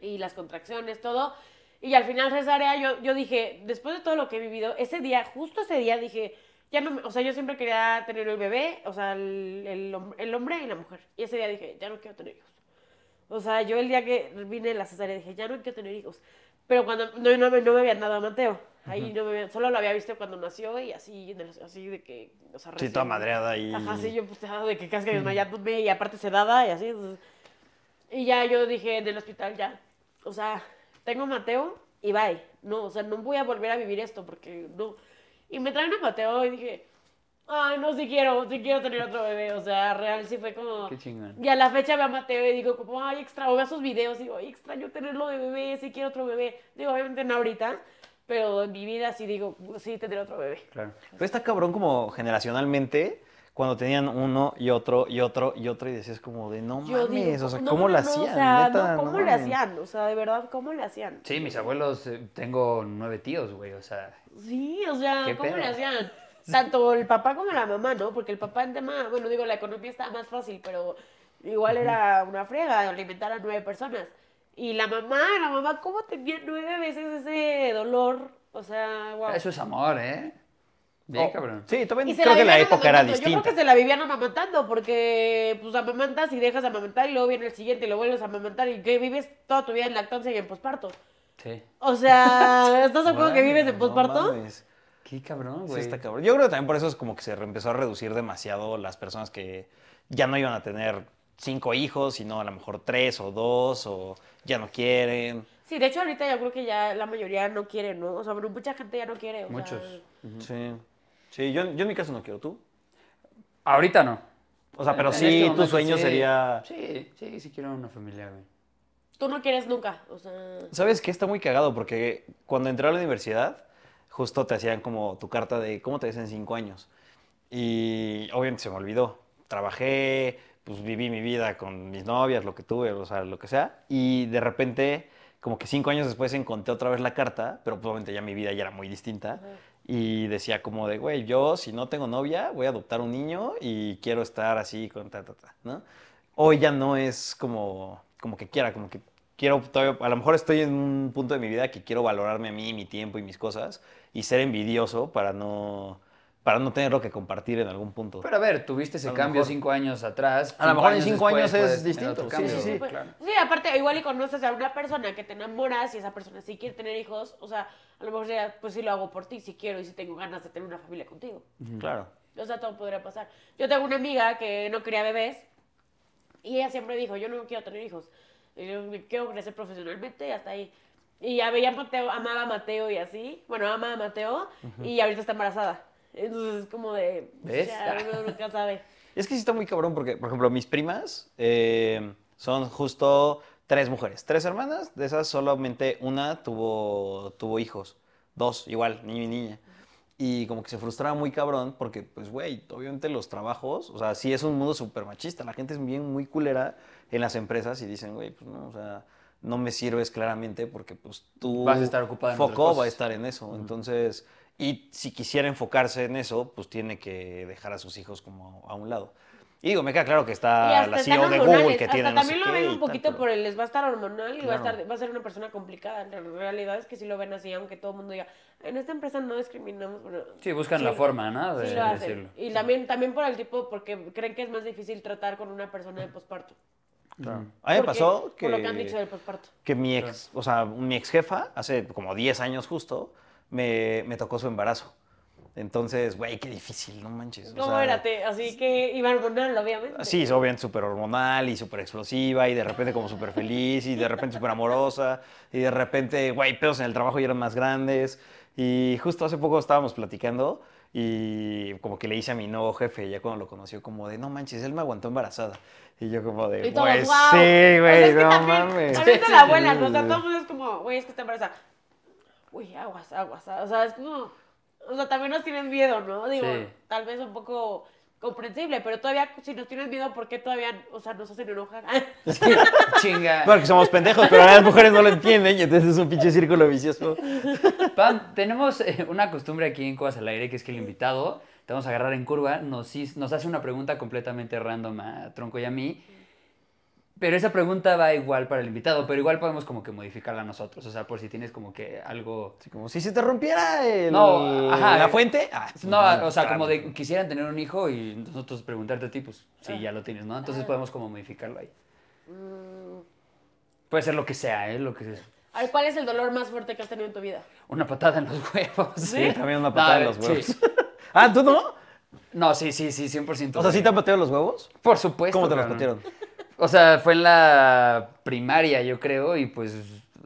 Y las contracciones, todo. Y al final cesárea yo yo dije, después de todo lo que he vivido, ese día, justo ese día dije, ya no, o sea, yo siempre quería tener el bebé, o sea, el, el, hom- el hombre y la mujer. Y ese día dije, ya no quiero tener hijos. O sea, yo el día que vine de la cesárea dije, ya no quiero tener hijos. Pero cuando no, no, no me habían dado a Mateo. Ahí no me solo lo había visto cuando nació y así, así de que, o sea, Sí, recién- toda madreada y... Ajá, sí, yo pues ah, de que casi desmayándome y aparte sedada y así. entonces- y ya yo dije en el hospital, ya, o sea, tengo a Mateo y bye. No, o sea, no voy a volver a vivir esto porque no. Y me traen a Mateo y dije, ay, no, sí quiero, sí quiero tener otro bebé. O sea, real sí fue como... Qué chingón. Y a la fecha veo a Mateo y digo como, ay, extra, o veo sus videos y digo, ay, extraño tenerlo de bebé, sí quiero otro bebé. Digo, obviamente no ahorita, pero en mi vida sí digo, sí tendré otro bebé. Claro. Pero está cabrón como generacionalmente, cuando tenían uno y otro y otro y otro y decías como de no Yo mames, digo, o sea, no, ¿cómo no, lo no, hacían? O sea, Neta, no, ¿cómo mames. hacían? O sea, de verdad, ¿cómo le hacían? Sí, mis abuelos, eh, tengo nueve tíos, güey, o sea. Sí, o sea, ¿Qué ¿cómo pedo? le hacían? Tanto el papá como la mamá, ¿no? Porque el papá en tema, bueno, digo, la economía está más fácil, pero igual era una friega alimentar a nueve personas. Y la mamá, la mamá, ¿cómo tenía nueve veces ese dolor? O sea, wow. Eso es amor, ¿eh? Bien, Oh, cabrón. Sí, también creo que la época era amamantando. Yo distinta. creo que se la vivían amamantando porque pues amamantas y dejas de amamantar y luego viene el siguiente y lo vuelves a amamantar y que vives toda tu vida en lactancia y en posparto. Sí. O sea, ¿estás de acuerdo que vives en no posparto? mames. Qué cabrón, Sí, güey. está cabrón. Yo creo que también por eso es como que se empezó a reducir demasiado las personas que ya no iban a tener cinco hijos, sino a lo mejor tres o dos, o ya no quieren. Sí, de hecho ahorita yo creo que ya la mayoría no quiere, ¿no? O sea, bueno, mucha gente ya no quiere. o sea, Muchos. Sí. Sí, yo, yo en mi caso no quiero tú. Ahorita no. O sea, pero En sí, este tu sueño sí. sería... Sí, sí, sí quiero una familia, güey. Tú no quieres nunca, o sea... ¿Sabes qué? Está muy cagado porque cuando entré a la universidad, justo te hacían como tu carta de cómo te ves en cinco años. Y obviamente se me olvidó. Trabajé, pues viví mi vida con mis novias, lo que tuve, o sea, lo que sea. Y de repente, como que cinco años después encontré otra vez la carta, pero pues, obviamente ya mi vida ya era muy distinta. Y decía como de, güey, yo si no tengo novia, voy a adoptar un niño y quiero estar así con ta, ta, ta, ¿no? Hoy ya no es como, como que quiera, como que quiero todavía, a lo mejor estoy en un punto de mi vida que quiero valorarme a mí, mi tiempo y mis cosas y ser envidioso para no, para no tenerlo que compartir en algún punto. Pero a ver, tuviste ese cambio mejor- cinco años atrás. A lo mejor en cinco años es tener distinto, sí, cambio, sí, sí. güey, Pues, claro. Sí, aparte, igual y conoces a una persona que te enamoras y esa persona sí quiere tener hijos, o sea, a lo mejor ya, pues sí lo hago por ti, si quiero y si tengo ganas de tener una familia contigo. Claro. O sea, todo podría pasar. Yo tengo una amiga que no quería bebés y ella siempre dijo, yo no quiero tener hijos, yo quiero crecer profesionalmente y hasta ahí. Y ya veía a Mateo, amaba a Mateo y así, bueno, ama a Mateo y ahorita está embarazada. Entonces es como de, ¿Ves? ya uno nunca sabe. Es que sí está muy cabrón porque, por ejemplo, mis primas eh, son justo tres mujeres, tres hermanas, de esas solamente una tuvo, tuvo hijos, dos igual, niño y niña. Y como que se frustraba muy cabrón porque, pues, güey, obviamente los trabajos, o sea, sí es un mundo súper machista, la gente es bien muy culera en las empresas y dicen, güey, pues no, o sea, no me sirves claramente porque, pues, tú... Vas a estar ocupada en otras foco va a estar en eso, entonces... Y si quisiera enfocarse en eso, pues tiene que dejar a sus hijos como a un lado. Y digo, me queda claro que está la CEO de Google que hasta tiene no sé también lo qué ven un tal, poquito pero- por el, les va a estar hormonal y va, a Claro. estar, va a ser una persona complicada. La realidad es que si lo ven así, aunque todo el mundo diga, en esta empresa no discriminamos. Bueno, Sí, buscan la forma, ¿no? De sí lo hacen. decirlo. Y también, también por el tipo, porque creen que es más difícil tratar con una persona de posparto. Claro. A mí me pasó que, Por lo que han dicho del posparto. que mi ex, o sea, mi ex jefa, hace como 10 años justo, me, me tocó su embarazo. Entonces, güey, qué difícil, no manches. o ¿Cómo sea, era? Te- Así que iba hormonal, obviamente. Sí, obviamente súper hormonal y súper explosiva y de repente como súper feliz y de repente súper amorosa y de repente, güey, pedos en el trabajo y eran más grandes. Y justo hace poco estábamos platicando y como que le hice a mi nuevo jefe, ya cuando lo conoció, como de, no manches, él me aguantó embarazada. Y yo como de, Y todos, pues sí, O güey, no mames. También te la abuela, ¿no? O sea, todo el mundo es como, güey, es que está embarazada. Uy, aguas, aguas. O sea, es como. O sea, también nos tienen miedo, ¿no? Digo, Sí. tal vez un poco comprensible, pero todavía, si nos tienen miedo, ¿por qué todavía, o sea, nos hacen enojar? Chinga. Porque somos pendejos, pero las mujeres no lo entienden y entonces es un pinche círculo vicioso. Pam, tenemos eh, una costumbre aquí en Cosas al Aire, que es que el invitado, te vamos a agarrar en curva, nos, nos hace una pregunta completamente random a Tronco y a mí. Pero esa pregunta va igual para el invitado, pero igual podemos como que modificarla nosotros. O sea, por si tienes como que algo... Como si se te rompiera el- No, ajá. la fuente. ah, No, o sea, claro. como de quisieran tener un hijo y nosotros preguntarte a ti, pues sí, ya lo tienes, ¿no? Entonces podemos como modificarlo ahí. Mm, Puede ser lo que sea, ¿eh? Lo que sea. a ver, ¿cuál es el dolor más fuerte que has tenido en tu vida? Una patada en los huevos. Sí, también una No, patada en los huevos. sí. ah, ¿tú no? No, sí, sí, sí, 100%. O sea, ¿sí te han pateado los huevos? Por supuesto. ¿Cómo te los patearon? O sea, fue en la primaria, yo creo, y pues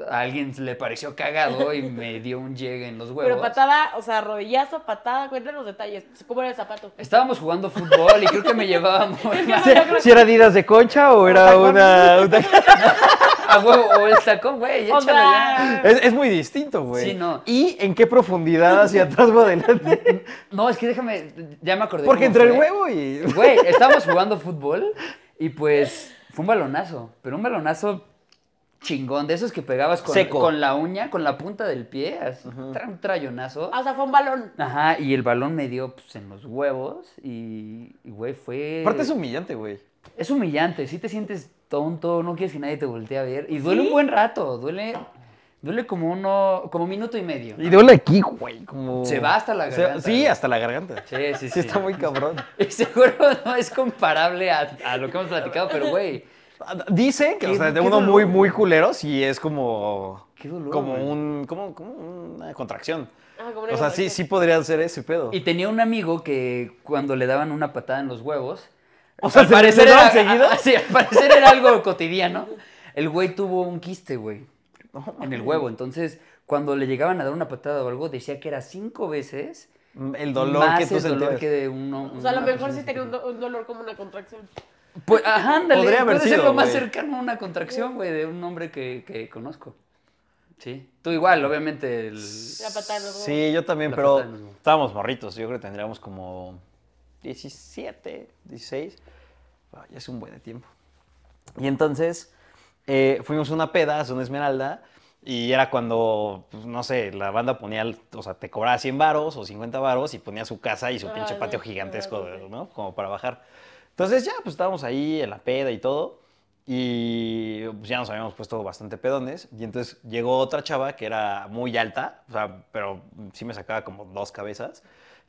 a alguien le pareció cagado y me dio un llegue en los huevos. Pero patada, o sea, rodillazo, patada, cuéntanos los detalles. ¿Cómo era el zapato? Estábamos jugando fútbol y creo que me llevábamos ¿Sí, sí era Adidas de concha o era una... a huevo o el tacón, güey, échalo ya. Es, es muy distinto, güey. Sí, no. ¿Y en qué profundidad hacia atrás o adelante? No, es que déjame, ya me acordé. Porque entre el huevo y... Güey, estábamos jugando fútbol y pues fue un balonazo, pero un balonazo chingón, de esos que pegabas con, Seco. con la uña, con la punta del pie, así, tra- un trayonazo. o sea, fue un balón. Ajá, y el balón me dio pues, en los huevos y, y, güey, fue... Aparte es humillante, güey. Es humillante, sí te sientes tonto, no quieres que nadie te voltee a ver. Y duele un buen rato, duele, duele como uno, como minuto y medio. Y duele aquí, güey, como... Se va hasta la O sea, garganta, sí, hasta la garganta. Sí, sí, Sí, sí. está muy cabrón. Y seguro no es comparable a, a lo que hemos platicado, pero güey, Dicen que, o sea, de uno dolor, muy, muy culero, sí es como... Qué dolor, Como güey. un... Como, como una contracción. Ah, como una O sea, sí, sí podría ser ese pedo. Y tenía un amigo que cuando le daban una patada en los huevos, O sea, al ¿se parecer le era, daban seguido? sí, al parecer era algo cotidiano. El güey tuvo un quiste, güey, en el huevo. Entonces, cuando le llegaban a dar una patada o algo, decía que era cinco veces El dolor más que tú el dolor sentías. que de uno. O sea, a lo mejor sí tenía un, do- un dolor como una contracción. Pues, ajá, ándale. Podría haber puede ser sido, lo más cercano a una contracción, güey, de un hombre que, que conozco. Sí. Tú igual, obviamente. el- La patada huevos. Sí, yo también, La pero estábamos morritos. Yo creo que tendríamos como 17, 16. Ah, ya es un buen tiempo. Y entonces eh, fuimos a una peda, a una esmeralda, y era cuando, pues, no sé, la banda ponía, o sea, te cobraba 100 varos o 50 varos y ponía su casa y su pinche patio gigantesco. ¿no? Como para bajar. Entonces ya, pues estábamos ahí en la peda y todo. Y pues, ya nos habíamos puesto bastante pedones. Y entonces llegó otra chava que era muy alta, o sea, pero sí me sacaba como dos cabezas.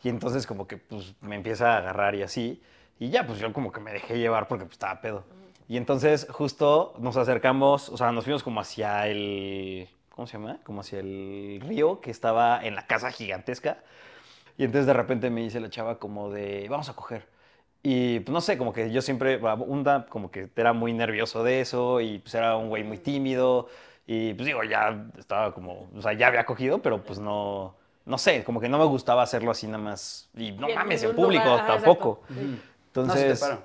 Y entonces como que pues me empieza a agarrar y así. Y ya, pues yo como que me dejé llevar porque pues estaba pedo. Y entonces justo nos acercamos, o sea, nos fuimos como hacia el... ¿Cómo se llama? Como hacia el río que estaba en la casa gigantesca. Y entonces de repente me dice la chava como de, vamos a coger. Y pues no sé, como que yo siempre, Unda como que era muy nervioso de eso y pues era un güey muy tímido. Y pues digo, ya estaba como, o sea, ya había cogido, pero pues no, no sé, como que no me gustaba hacerlo así nada más. Y no Y mames, en público lugar, ajá, tampoco. Entonces, No, sí te paro.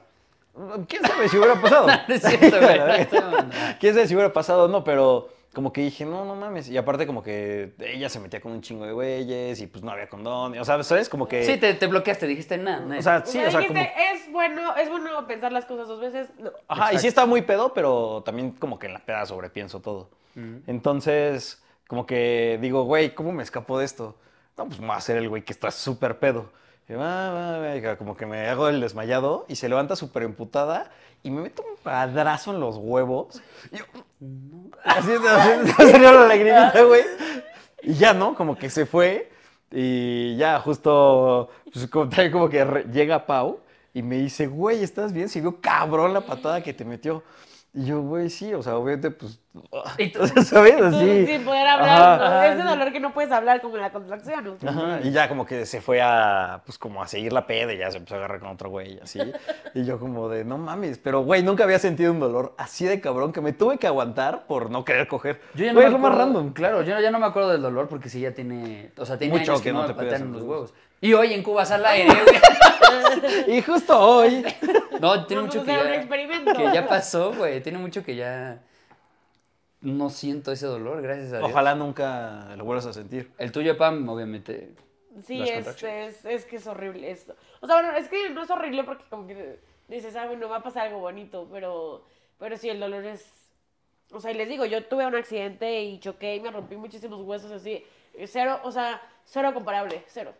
¿Quién sabe si hubiera pasado? No es cierto, güey. La verdad. ¿Quién sabe si hubiera pasado o no? Pero como que dije, no, no mames. Y aparte como que ella se metía con un chingo de güeyes y pues no había condón. O sea, ¿sabes? Como que... Sí, te, te bloqueaste, dijiste nada. O sea, O sí, sea, o sea, dijiste, como... es bueno, es bueno pensar las cosas dos veces. No. Ajá, y Exacto. sí estaba muy pedo, pero también como que en la peda sobrepienso todo. Entonces, como que digo, güey, ¿cómo me escapo de esto? No, pues me voy a hacer el güey que está súper pedo. Como que me hago el desmayado y se levanta súper emputada y me meto un padrazo en los huevos. Y yo, así, así, así salió la lagrimita, güey. Y ya, ¿no? Como que se fue y ya justo, pues, como, como que llega Pau y me dice, güey, ¿estás bien? Se vio cabrón la patada que te metió. Y yo, güey, sí, o sea, obviamente, pues, Y tú- ¿sabes? Así. sin poder hablar, ¿no? Ajá. Ese dolor que no puedes hablar como en la contracción. ¿no? Ajá, y ya como que se fue a, pues como a seguir la peda y ya se empezó a agarrar con otro güey y así. Y yo como de, no mames, pero güey, nunca había sentido un dolor así de cabrón que me tuve que aguantar por no querer coger. Yo ya no Güey, me es lo más random. Claro, yo ya no me acuerdo del dolor porque sí ya tiene. O sea, tiene Mucho años que que no te patean los huevos. Y hoy en Cubas al aire, güey. Y justo hoy, No, tiene Vamos mucho que ya, que ya pasó, güey. Tiene mucho que ya. No siento ese dolor, gracias a Dios. ojalá nunca lo vuelvas a sentir. El tuyo, Pam, obviamente. Sí, es que es horrible esto. O sea, bueno, es que no es horrible porque como que dices, ah, bueno, va a pasar algo bonito, pero, pero sí, el dolor es... O sea, y les digo, yo tuve un accidente y choqué y me rompí muchísimos huesos así. Cero, o sea, cero comparable, cero.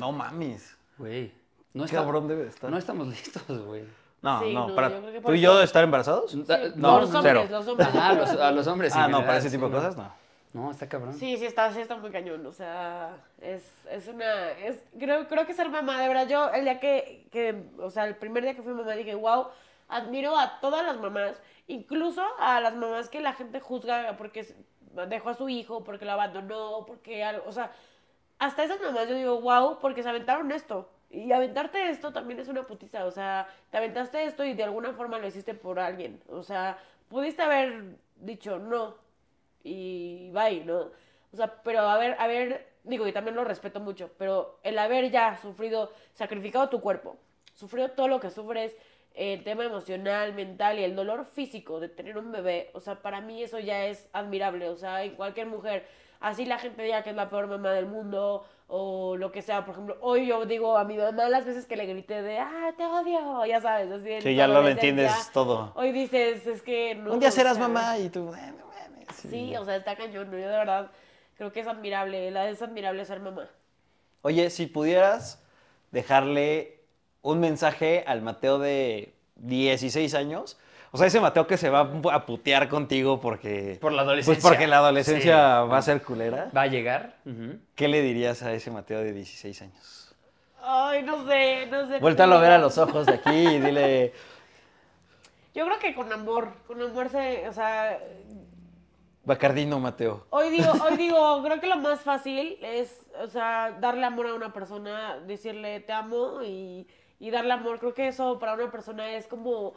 No mames. Güey. No Qué está- cabrón debe de estar. No estamos listos, güey. No, Sí, no, no, para tú y yo eso- estar embarazados. Sí, no, los no, hombres, cero. los hombres. Ajá, a los, a los hombres. ah, en no, general, para ese sí, tipo de no. cosas no. No, está cabrón. Sí, sí está, sí está muy cañón, o sea, es, es una, es, creo, creo que ser mamá, de verdad, yo el día que, que, o sea, el primer día que fui mamá dije, wow, admiro a todas las mamás, incluso a las mamás que la gente juzga porque dejó a su hijo, porque lo abandonó, porque algo, o sea, hasta esas mamás yo digo, wow, porque se aventaron esto. Y aventarte esto también es una putiza, o sea, te aventaste esto y de alguna forma lo hiciste por alguien, o sea, pudiste haber dicho no, y bye, ¿no? O sea, pero haber, haber, digo, y también lo respeto mucho, pero el haber ya sufrido, sacrificado tu cuerpo, sufrido todo lo que sufres, el tema emocional, mental y el dolor físico de tener un bebé, o sea, para mí eso ya es admirable, o sea, en cualquier mujer, así la gente diga que es la peor mamá del mundo o lo que sea, por ejemplo, hoy yo digo a mi mamá las veces que le grité de, ah, te odio, ya sabes, así Sí, ya lo entiendes todo. Hoy dices, es que no. Un día serás mamá y tú, "Eh, no mames". Sí, o sea, está cañón. Yo de verdad creo que es admirable. la- Es admirable ser mamá. Oye, si pudieras dejarle un mensaje al Mateo de 16 años, O sea, ese Mateo que se va a putear contigo porque... Por la adolescencia. Pues porque la adolescencia Sí. va a ser culera. Va a llegar. ¿Qué le dirías a ese Mateo de 16 años? Ay, no sé, no sé. Vuéltalo a ver a los ojos de aquí y dile... Yo creo que con amor, con amor se, o sea, Bacardino, Mateo. hoy digo, hoy digo, creo que lo más fácil es, o sea, darle amor a una persona, decirle te amo y, y darle amor. Creo que eso para una persona es como,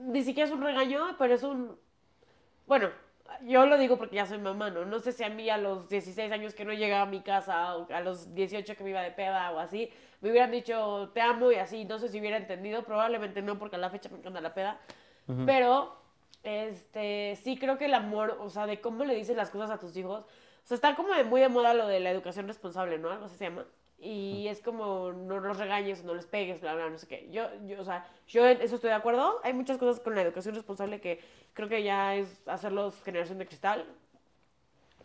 ni siquiera es un regaño, pero es un, bueno, yo lo digo porque ya soy mamá, ¿no? No sé si a mí a los 16 años que no llegaba a mi casa o a los 18 que me iba de peda o así, me hubieran dicho te amo y así, no sé si hubiera entendido, probablemente no porque a la fecha me encanta la peda, pero este sí creo que el amor, o sea, de cómo le dices las cosas a tus hijos, o sea, está como de muy de moda lo de la educación responsable, ¿no? Algo así se llama. Y es como no los regañes, no les pegues, bla, bla, no sé qué. Yo, yo, o sea, yo en eso estoy de acuerdo. Hay muchas cosas con la educación responsable que creo que ya es hacerlos generación de cristal.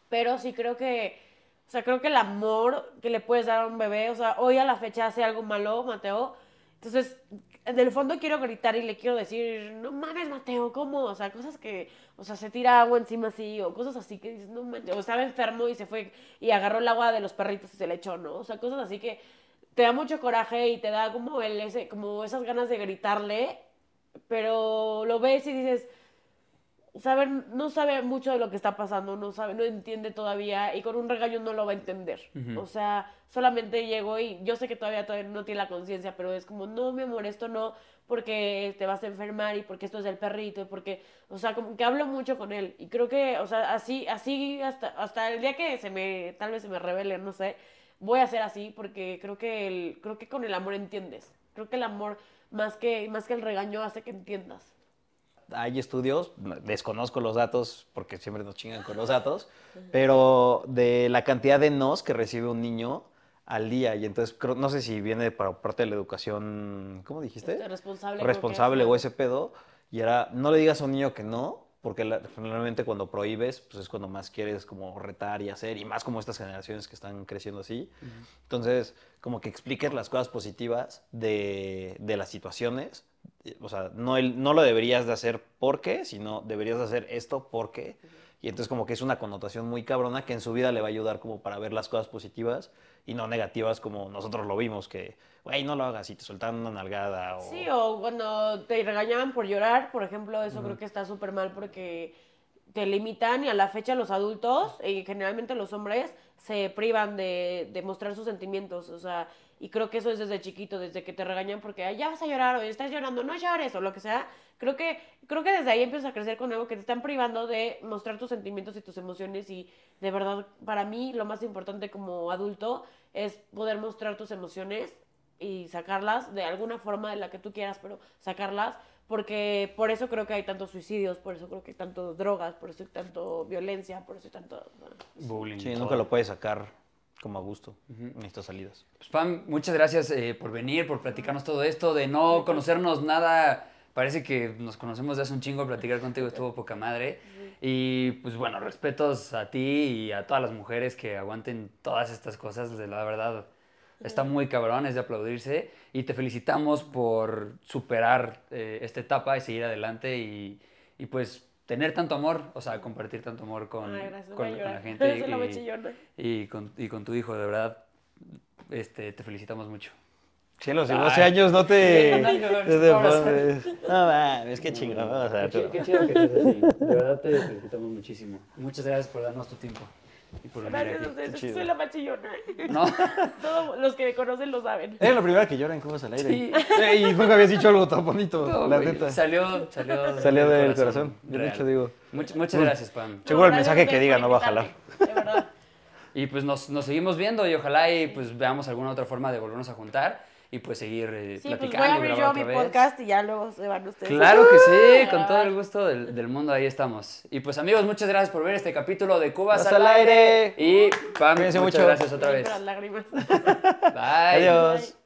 Pero sí creo que, o sea, creo que el amor que le puedes dar a un bebé, o sea, hoy a la fecha hace algo malo, Mateo. Entonces, en el fondo quiero gritar y le quiero decir, no mames, Mateo, ¿cómo? O sea, cosas que, o sea, se tira agua encima así, o cosas así que dices, no manches, o estaba enfermo y se fue y agarró el agua de los perritos y se le echó, ¿no? O sea, cosas así que te da mucho coraje y te da como, el, ese, como esas ganas de gritarle, pero lo ves y dices, sabe, no sabe mucho de lo que está pasando, no sabe, no entiende todavía y con un regaño no lo va a entender. O sea, solamente llegó y yo sé que todavía, todavía no tiene la conciencia, pero es como, no, mi amor, esto no, porque te vas a enfermar y porque esto es el perrito y porque, o sea, como que hablo mucho con él y creo que, o sea, así, así hasta, hasta el día que se me, tal vez se me revele, no sé, voy a ser así porque creo que, el, creo que con el amor entiendes. Creo que el amor, más que, más que el regaño, hace que entiendas. Hay estudios, desconozco los datos porque siempre nos chingan con los datos, pero de la cantidad de nos que recibe un niño al día. Y entonces, no sé si viene para parte de la educación, ¿cómo dijiste? Este, responsable. Responsable es, o ese pedo. Y era, no le digas a un niño que no, porque la- generalmente cuando prohíbes, pues es cuando más quieres como retar y hacer, y más como estas generaciones que están creciendo así. Entonces, como que expliques las cosas positivas de, de las situaciones. O sea, no, el, no lo deberías de hacer porque, sino deberías de hacer esto porque. Y entonces como que es una connotación muy cabrona que en su vida le va a ayudar como para ver las cosas positivas y no negativas como nosotros lo vimos, que, güey, no lo hagas y te soltaron una nalgada o... Sí, o cuando te regañaban por llorar, por ejemplo, eso creo que está súper mal porque te limitan y a la fecha los adultos, y generalmente los hombres, se privan de, de mostrar sus sentimientos, o sea, y creo que eso es desde chiquito, desde que te regañan porque "Ay, ya vas a llorar o estás llorando, no llores o lo que sea. Creo que, creo que desde ahí empiezas a crecer con algo que te están privando de mostrar tus sentimientos y tus emociones y de verdad, para mí lo más importante como adulto es poder mostrar tus emociones y sacarlas de alguna forma de la que tú quieras, pero sacarlas, porque por eso creo que hay tantos suicidios, por eso creo que hay tantas drogas, por eso hay tanto violencia, por eso hay tanto... bueno, Bullying. Sí, nunca lo puedes sacar como a gusto en estas salidas. Pues Pam, muchas gracias eh, por venir, por platicarnos todo esto, de no conocernos nada. Parece que nos conocemos de hace un chingo, platicar contigo estuvo poca madre. Y pues bueno, respetos a ti y a todas las mujeres que aguanten todas estas cosas, de la verdad. Está muy cabrón, es de aplaudirse. Y te felicitamos por superar eh, esta etapa y seguir adelante y, y, pues tener tanto amor, o sea, compartir tanto amor con, Ay, gracias, con, la gente. Y- con, y con tu hijo, de verdad, este, te felicitamos mucho. Sí, a los Ay. 12 años no te... No, no, mames, qué chingón. o sea, tú- chido que estés así. De verdad te felicitamos muchísimo. Muchas gracias por darnos tu tiempo y por venir Gracias a ustedes, chido. soy la más chillona. ¿No? Todos los que me conocen lo saben. Eres la primera que llora en Cubas al aire. Sí. Eh, Y nunca habías dicho algo tan bonito, No, la güey, neta. Salió, salió, Salió del corazón. Bien real. hecho, digo. Much- muchas gracias, Pam. Seguro el mensaje que diga no va a jalar. De verdad. Y pues nos, nos seguimos viendo y ojalá y pues veamos alguna otra forma de volvernos a juntar y pues seguir eh, Sí, pues platicando. voy a abrir yo mi otra vez. podcast y ya luego se van ustedes. Claro que sí, con todo el gusto del, del mundo, ahí estamos. Y pues amigos, muchas gracias por ver este capítulo de Cubas al al aire. aire. Y Pam, Cuídense muchas mucho. gracias otra vez. Las lágrimas. Bye. Adiós.